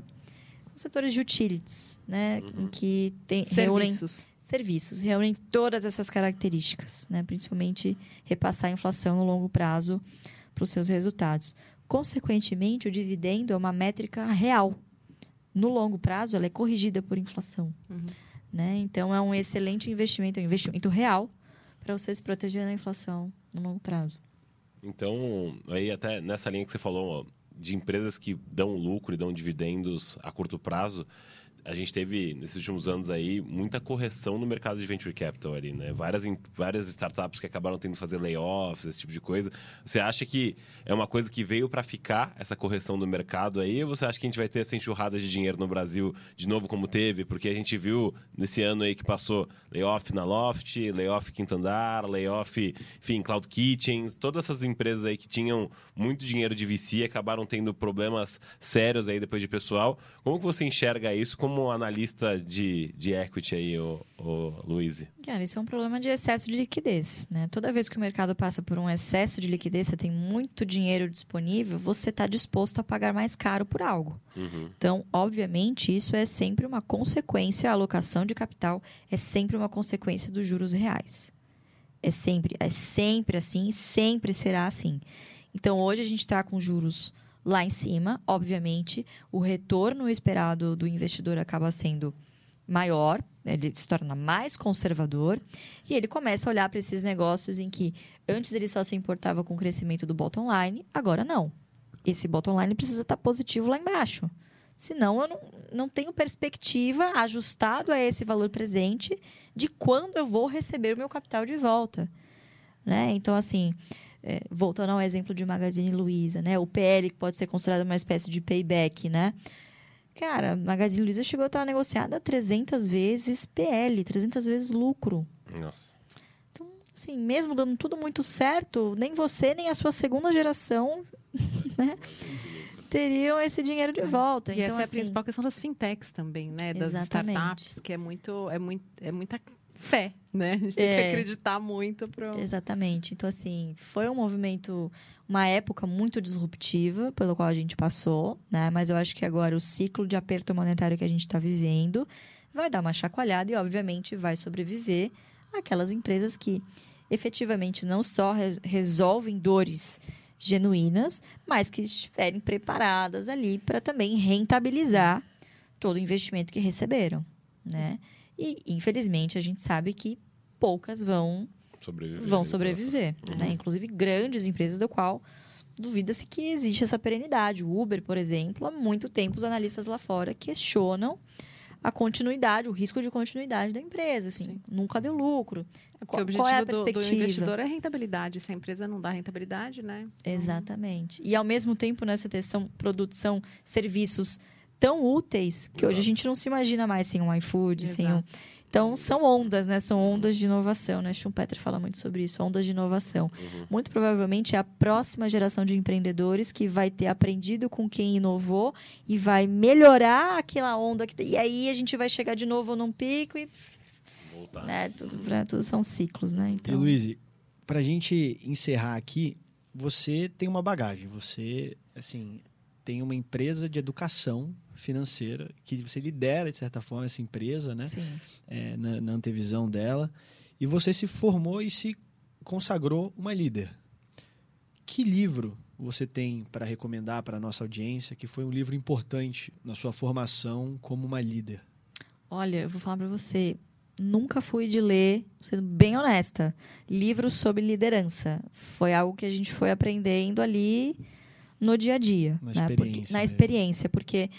Os setores de utilities, né? Em que tem, reúnem Serviços. serviços, reúnem todas essas características, né? principalmente repassar a inflação no longo prazo para os seus resultados. Consequentemente, o dividendo é uma métrica real. No longo prazo, ela é corrigida por inflação. Né? Então, é um excelente investimento, é um investimento real para você se proteger da inflação no longo prazo. Então, aí até nessa linha que você falou, ó, de empresas que dão lucro e dão dividendos a curto prazo, a gente teve, nesses últimos anos aí, muita correção no mercado de venture capital ali, né? Várias, várias startups que acabaram tendo que fazer layoffs, esse tipo de coisa. Você acha que é uma coisa que veio para ficar, essa correção do mercado aí? Ou você acha que a gente vai ter essa enxurrada de dinheiro no Brasil de novo como teve? Porque a gente viu nesse ano aí que passou layoff na Loft, layoff Quinto Andar, layoff, enfim, Cloud Kitchens, todas essas empresas aí que tinham muito dinheiro de VC acabaram tendo problemas sérios aí depois de pessoal. Como que você enxerga isso como analista de, de equity aí, ô, ô, Luiz? Cara, isso é um problema de excesso de liquidez. Né? Toda vez que o mercado passa por um excesso de liquidez, você tem muito dinheiro disponível, você está disposto a pagar mais caro por algo. Uhum. Então, obviamente, isso é sempre uma consequência, a alocação de capital é sempre uma consequência dos juros reais. É sempre, é sempre assim, sempre será assim. Então, hoje a gente está com juros lá em cima, obviamente, o retorno esperado do investidor acaba sendo maior, ele se torna mais conservador e ele começa a olhar para esses negócios em que antes ele só se importava com o crescimento do bottom line, agora não. Esse bottom line precisa estar positivo lá embaixo. Senão eu não, não tenho perspectiva ajustado a esse valor presente de quando eu vou receber o meu capital de volta. Né? Então, assim, é, voltando ao exemplo de Magazine Luiza, né? o PL que pode ser considerado uma espécie de payback, né? Cara, Magazine Luiza chegou a estar negociada 300 vezes PL, 300 vezes lucro. Nossa. Assim, mesmo dando tudo muito certo, nem você nem a sua segunda geração né, teriam esse dinheiro de volta. E então, essa é a assim, principal questão das fintechs também, né? Das Exatamente. startups, que é muito, é muito, é muita fé, né? A gente tem É. que acreditar muito para Exatamente. Então, assim, foi um movimento, uma época muito disruptiva pelo qual a gente passou, né? Mas eu acho que agora o ciclo de aperto monetário que a gente está vivendo vai dar uma chacoalhada e, obviamente, vai sobreviver aquelas empresas que efetivamente não só res- resolvem dores genuínas, mas que estiverem preparadas ali para também rentabilizar todo o investimento que receberam, né? E, infelizmente, a gente sabe que poucas vão Sobreviver. vão né? sobreviver. Né? Inclusive grandes empresas do qual duvida-se que existe essa perenidade. O Uber, por exemplo, há muito tempo os analistas lá fora questionam a continuidade, o risco de continuidade da empresa. Assim, nunca deu lucro. Qual, o objetivo qual é a do, do perspectiva? investidor é rentabilidade. Se a empresa não dá rentabilidade, né? Exatamente. E ao mesmo tempo, nessa são produtos são serviços tão úteis que hoje a Exato. gente não se imagina mais sem um iFood, sem um. Exato. Então, são ondas, né? São ondas de inovação, né? Schumpeter fala muito sobre isso, ondas de inovação. Uhum. Muito provavelmente é a próxima geração de empreendedores que vai ter aprendido com quem inovou e vai melhorar aquela onda. Que... E aí a gente vai chegar de novo num pico e Voltar. né, tudo, pra- tudo são ciclos, né? E Então, Luiz, pra gente encerrar aqui, você tem uma bagagem. Você, assim, tem uma empresa de educação financeira, que você lidera, de certa forma, essa empresa, né? É, na, na antevisão dela. E você se formou e se consagrou uma líder. Que livro você tem para recomendar para a nossa audiência que foi um livro importante na sua formação como uma líder? Olha, eu vou falar para você. Nunca fui de ler, sendo bem honesta, livros sobre liderança. Foi algo que a gente foi aprendendo ali no dia a dia. Na né? Porque- experiência na mesmo. experiência. Porque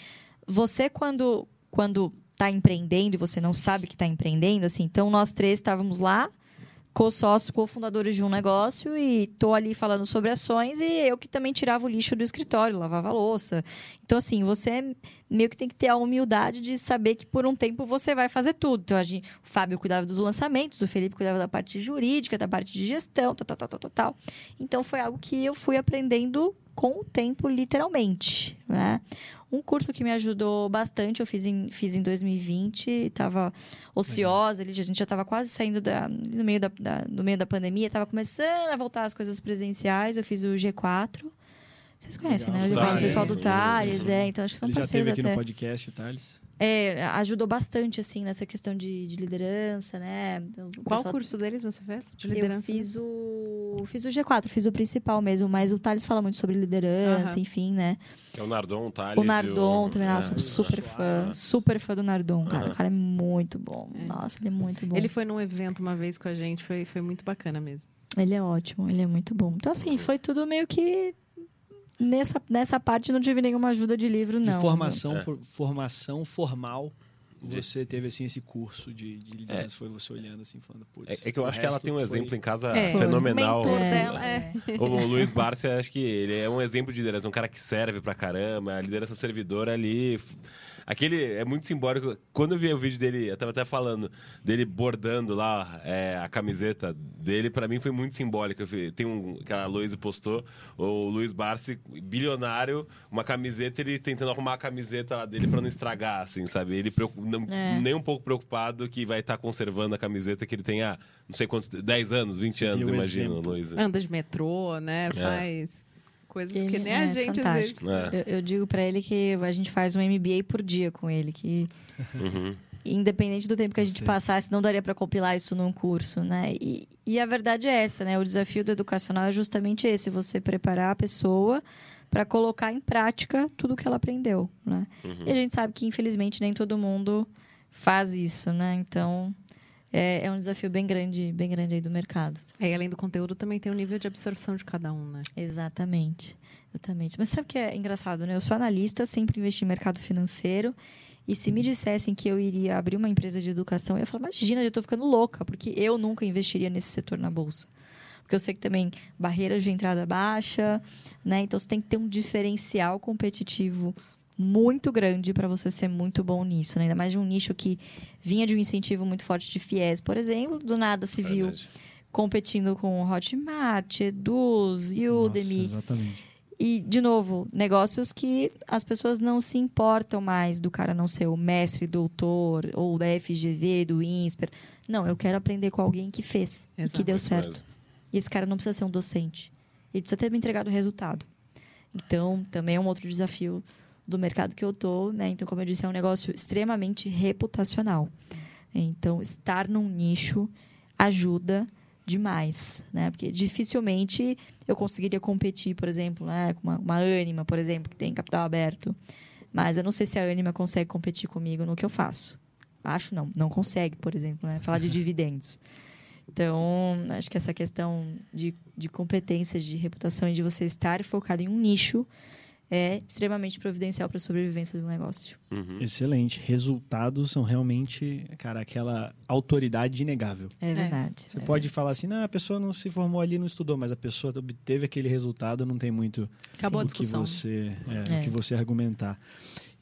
você, quando, quando tá empreendendo e você não sabe que está empreendendo, assim, então nós três estávamos lá, co-sócios, co-fundadores de um negócio, e tô ali falando sobre ações, e eu que também tirava o lixo do escritório, lavava louça. Então, assim, você meio que tem que ter a humildade de saber que por um tempo você vai fazer tudo. Então, a gente, o Fábio cuidava dos lançamentos, o Felipe cuidava da parte jurídica, da parte de gestão, tal, tal, tal, tal, tal. Então, foi algo que eu fui aprendendo com o tempo, literalmente, né? Um curso que me ajudou bastante, eu fiz em, fiz em 2020, estava ociosa, ali, a gente já estava quase saindo da, no, meio da, da- no meio da pandemia, estava começando a voltar as coisas presenciais, eu fiz o G4. Vocês conhecem, Legal. né? O Thales, pessoal do Thales, é, então acho que são Ele já parceiros esteve aqui até. no podcast, o Thales. É, ajudou bastante, assim, nessa questão de, de liderança, né? Então, o Qual pessoal- curso deles você fez? De Eu liderança? fiz o, fiz o G4, fiz o principal mesmo, mas o Thales fala muito sobre liderança, Aham. enfim, né? É o Nardon, o Thales. O Nardon e também, nossa, é, super fã, super fã do Nardon, cara. Aham. O cara é muito bom. Nossa, ele é muito bom. Ele foi num evento uma vez com a gente, foi, foi muito bacana mesmo. Ele é ótimo, ele é muito bom. Então, assim, foi tudo meio que. Nessa, nessa parte não tive nenhuma ajuda de livro, De não. formação, É. por- formação formal, De- você teve assim esse curso de, de liderança, foi você olhando assim, falando, putz. É, é que eu acho que ela tem um foi- exemplo em casa É, fenomenal. o mentor né? dela, é. O Luiz Barcia, acho que ele é um exemplo de liderança, um cara que serve pra caramba, a liderança servidora ali. Aquele é muito simbólico. Quando eu vi o vídeo dele, eu tava até falando dele bordando lá é, a camiseta dele, pra mim foi muito simbólico. Eu vi- Tem um que a Luiz postou, o Luiz Barsi, bilionário, uma camiseta, ele tentando arrumar a camiseta lá dele pra não estragar, assim, sabe? Ele não- É. nem um pouco preocupado que vai estar conservando a camiseta que ele tem há, não sei quantos, 10 anos, 20 Viu anos, imagino. Luiz. Anda de metrô, né? Faz coisas Ele que nem é a gente às vezes. fantástico. É. Eu, eu digo pra ele que a gente faz um MBA por dia com ele, que Uhum. independente do tempo que a gente passasse, não daria para compilar isso num curso, né? E, e a verdade é essa, né? O desafio do educacional é justamente esse: você preparar a pessoa para colocar em prática tudo que ela aprendeu, né? E a gente sabe que infelizmente nem todo mundo faz isso, né? Então é, é um desafio bem grande, bem grande aí do mercado. Aí, além do conteúdo, também tem o nível de absorção de cada um, né? Exatamente. Exatamente. Mas sabe o que é engraçado, né? Eu sou analista, sempre investi em mercado financeiro. E se me dissessem que eu iria abrir uma empresa de educação, eu ia falar, imagina, eu tô ficando louca, porque eu nunca investiria nesse setor na bolsa. Porque eu sei que também barreiras de entrada baixa, né? Então você tem que ter um diferencial competitivo muito grande para você ser muito bom nisso, né? Ainda mais de um nicho que vinha de um incentivo muito forte de FIES, por exemplo, do nada se viu Verdade. competindo com Hotmart, Eduz, Udemy. Nossa, exatamente. E, de novo, negócios que as pessoas não se importam mais do cara não ser o mestre, doutor, ou da FGV, do INSPER. Não, eu quero aprender com alguém que fez e Exato. que deu certo. mesmo. E esse cara não precisa ser um docente. Ele precisa ter me entregado o resultado. Então, também é um outro desafio do mercado que eu tô, né? Então, como eu disse, é um negócio extremamente reputacional. Então, estar num nicho ajuda demais, né? Porque dificilmente eu conseguiria competir, por exemplo, né? com uma, uma Anima, por exemplo, que tem capital aberto. Mas eu não sei se a Anima consegue competir comigo no que eu faço. Acho não, não consegue, por exemplo, né? Falar de dividendos. Então, acho que essa questão de, de competências, de reputação e de você estar focado em um nicho é extremamente providencial para a sobrevivência do negócio. Uhum. Excelente. Resultados são realmente, cara, aquela autoridade inegável. É verdade. Você é pode falar assim, não, a pessoa não se formou ali, não estudou, mas a pessoa obteve aquele resultado, não tem muito Acabou a o que discussão. você, é, É. o que você argumentar.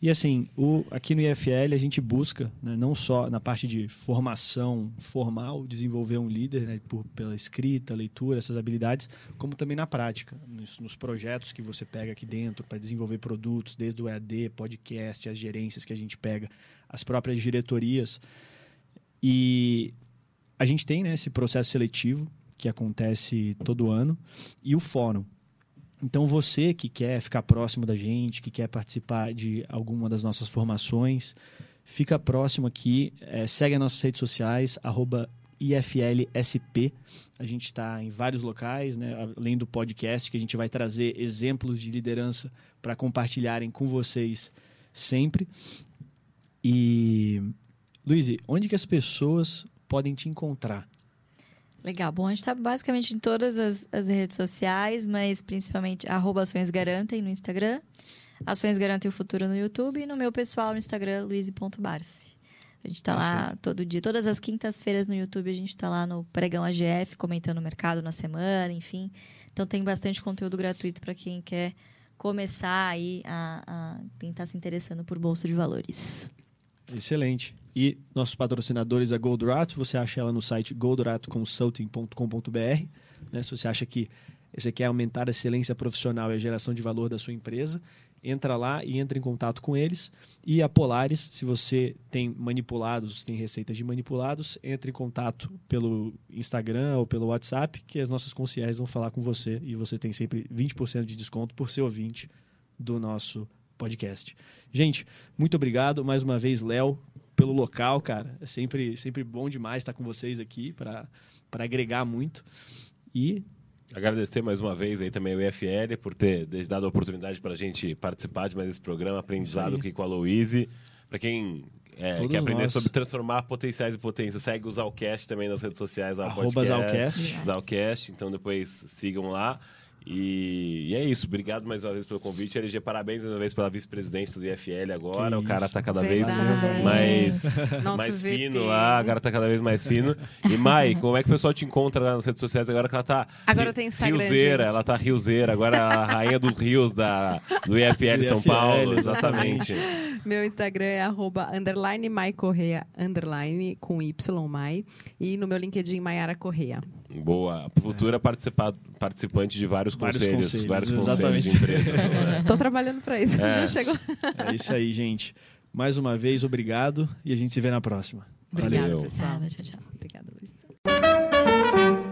E assim, o, aqui no IFL a gente busca, né, não só na parte de formação formal, desenvolver um líder né, por, pela escrita, leitura, essas habilidades, como também na prática, nos, nos projetos que você pega aqui dentro para desenvolver produtos, desde o EAD, podcast, as gerências que a gente pega, as próprias diretorias. E a gente tem né, esse processo seletivo que acontece todo ano e o fórum. Então, você que quer ficar próximo da gente, que quer participar de alguma das nossas formações, fica próximo aqui, é, segue as nossas redes sociais, arroba IFLSP. A gente está em vários locais, né? além do podcast, que a gente vai trazer exemplos de liderança para compartilharem com vocês sempre. E, Luiz, onde que as pessoas podem te encontrar? Legal. Bom, a gente está basicamente em todas as, as, redes sociais, mas principalmente arroba Ações Garantem no Instagram, Ações Garantem o Futuro no YouTube e no meu pessoal no Instagram, luiz.barce. A gente está lá todo dia. Todas as quintas-feiras no YouTube a gente está lá no Pregão AGF, comentando o mercado na semana, enfim. Então tem bastante conteúdo gratuito para quem quer começar aí a, a tentar se interessando por Bolsa de Valores. Excelente. E nossos patrocinadores, a Goldrato, você acha ela no site goldratoconsulting.com.br. Né? Se você acha que você quer aumentar a excelência profissional e a geração de valor da sua empresa, entra lá e entra em contato com eles. E a Polaris, se você tem manipulados, tem receitas de manipulados, entre em contato pelo Instagram ou pelo WhatsApp, que as nossas concierges vão falar com você e você tem sempre 20% de desconto por ser ouvinte do nosso podcast. Gente, muito obrigado mais uma vez, Léo, pelo local, cara. É sempre, sempre bom demais estar com vocês aqui para agregar muito. E Agradecer mais uma vez aí também o IFL por ter dado a oportunidade para a gente participar de mais esse programa, aprendizado aqui com a Louise. Para quem é, quer aprender nós. sobre transformar potenciais e potências, segue o Zalcast também nas redes sociais. Arroba Zalcast. Zalcast, então depois sigam lá. E, e, é isso. Obrigado mais uma vez pelo convite. LG, parabéns mais uma vez pela vice-presidência do IFL agora. o cara tá cada Verdade. vez mais, mais fino lá. Agora tá cada vez mais fino. E Mai, como é que o pessoal te encontra lá nas redes sociais agora que ela tá. Agora tem Instagram. Riozeira, ela tá riozeira. Agora a rainha dos rios da, do IFL do São IFL, Paulo. Exatamente. Meu Instagram é arroba underline Mai Correia, underline com Y Mai. E no meu LinkedIn, Maiara Correia. Boa. Futura é. participante de vários, vários conselhos, vários conselhos, vários conselhos de empresa. Estou né? trabalhando para isso. É. Chegou. É isso aí, gente. Mais uma vez, obrigado e a gente se vê na próxima. Obrigada, Valeu. pessoal. Tchau, tchau. Obrigada, Luiz.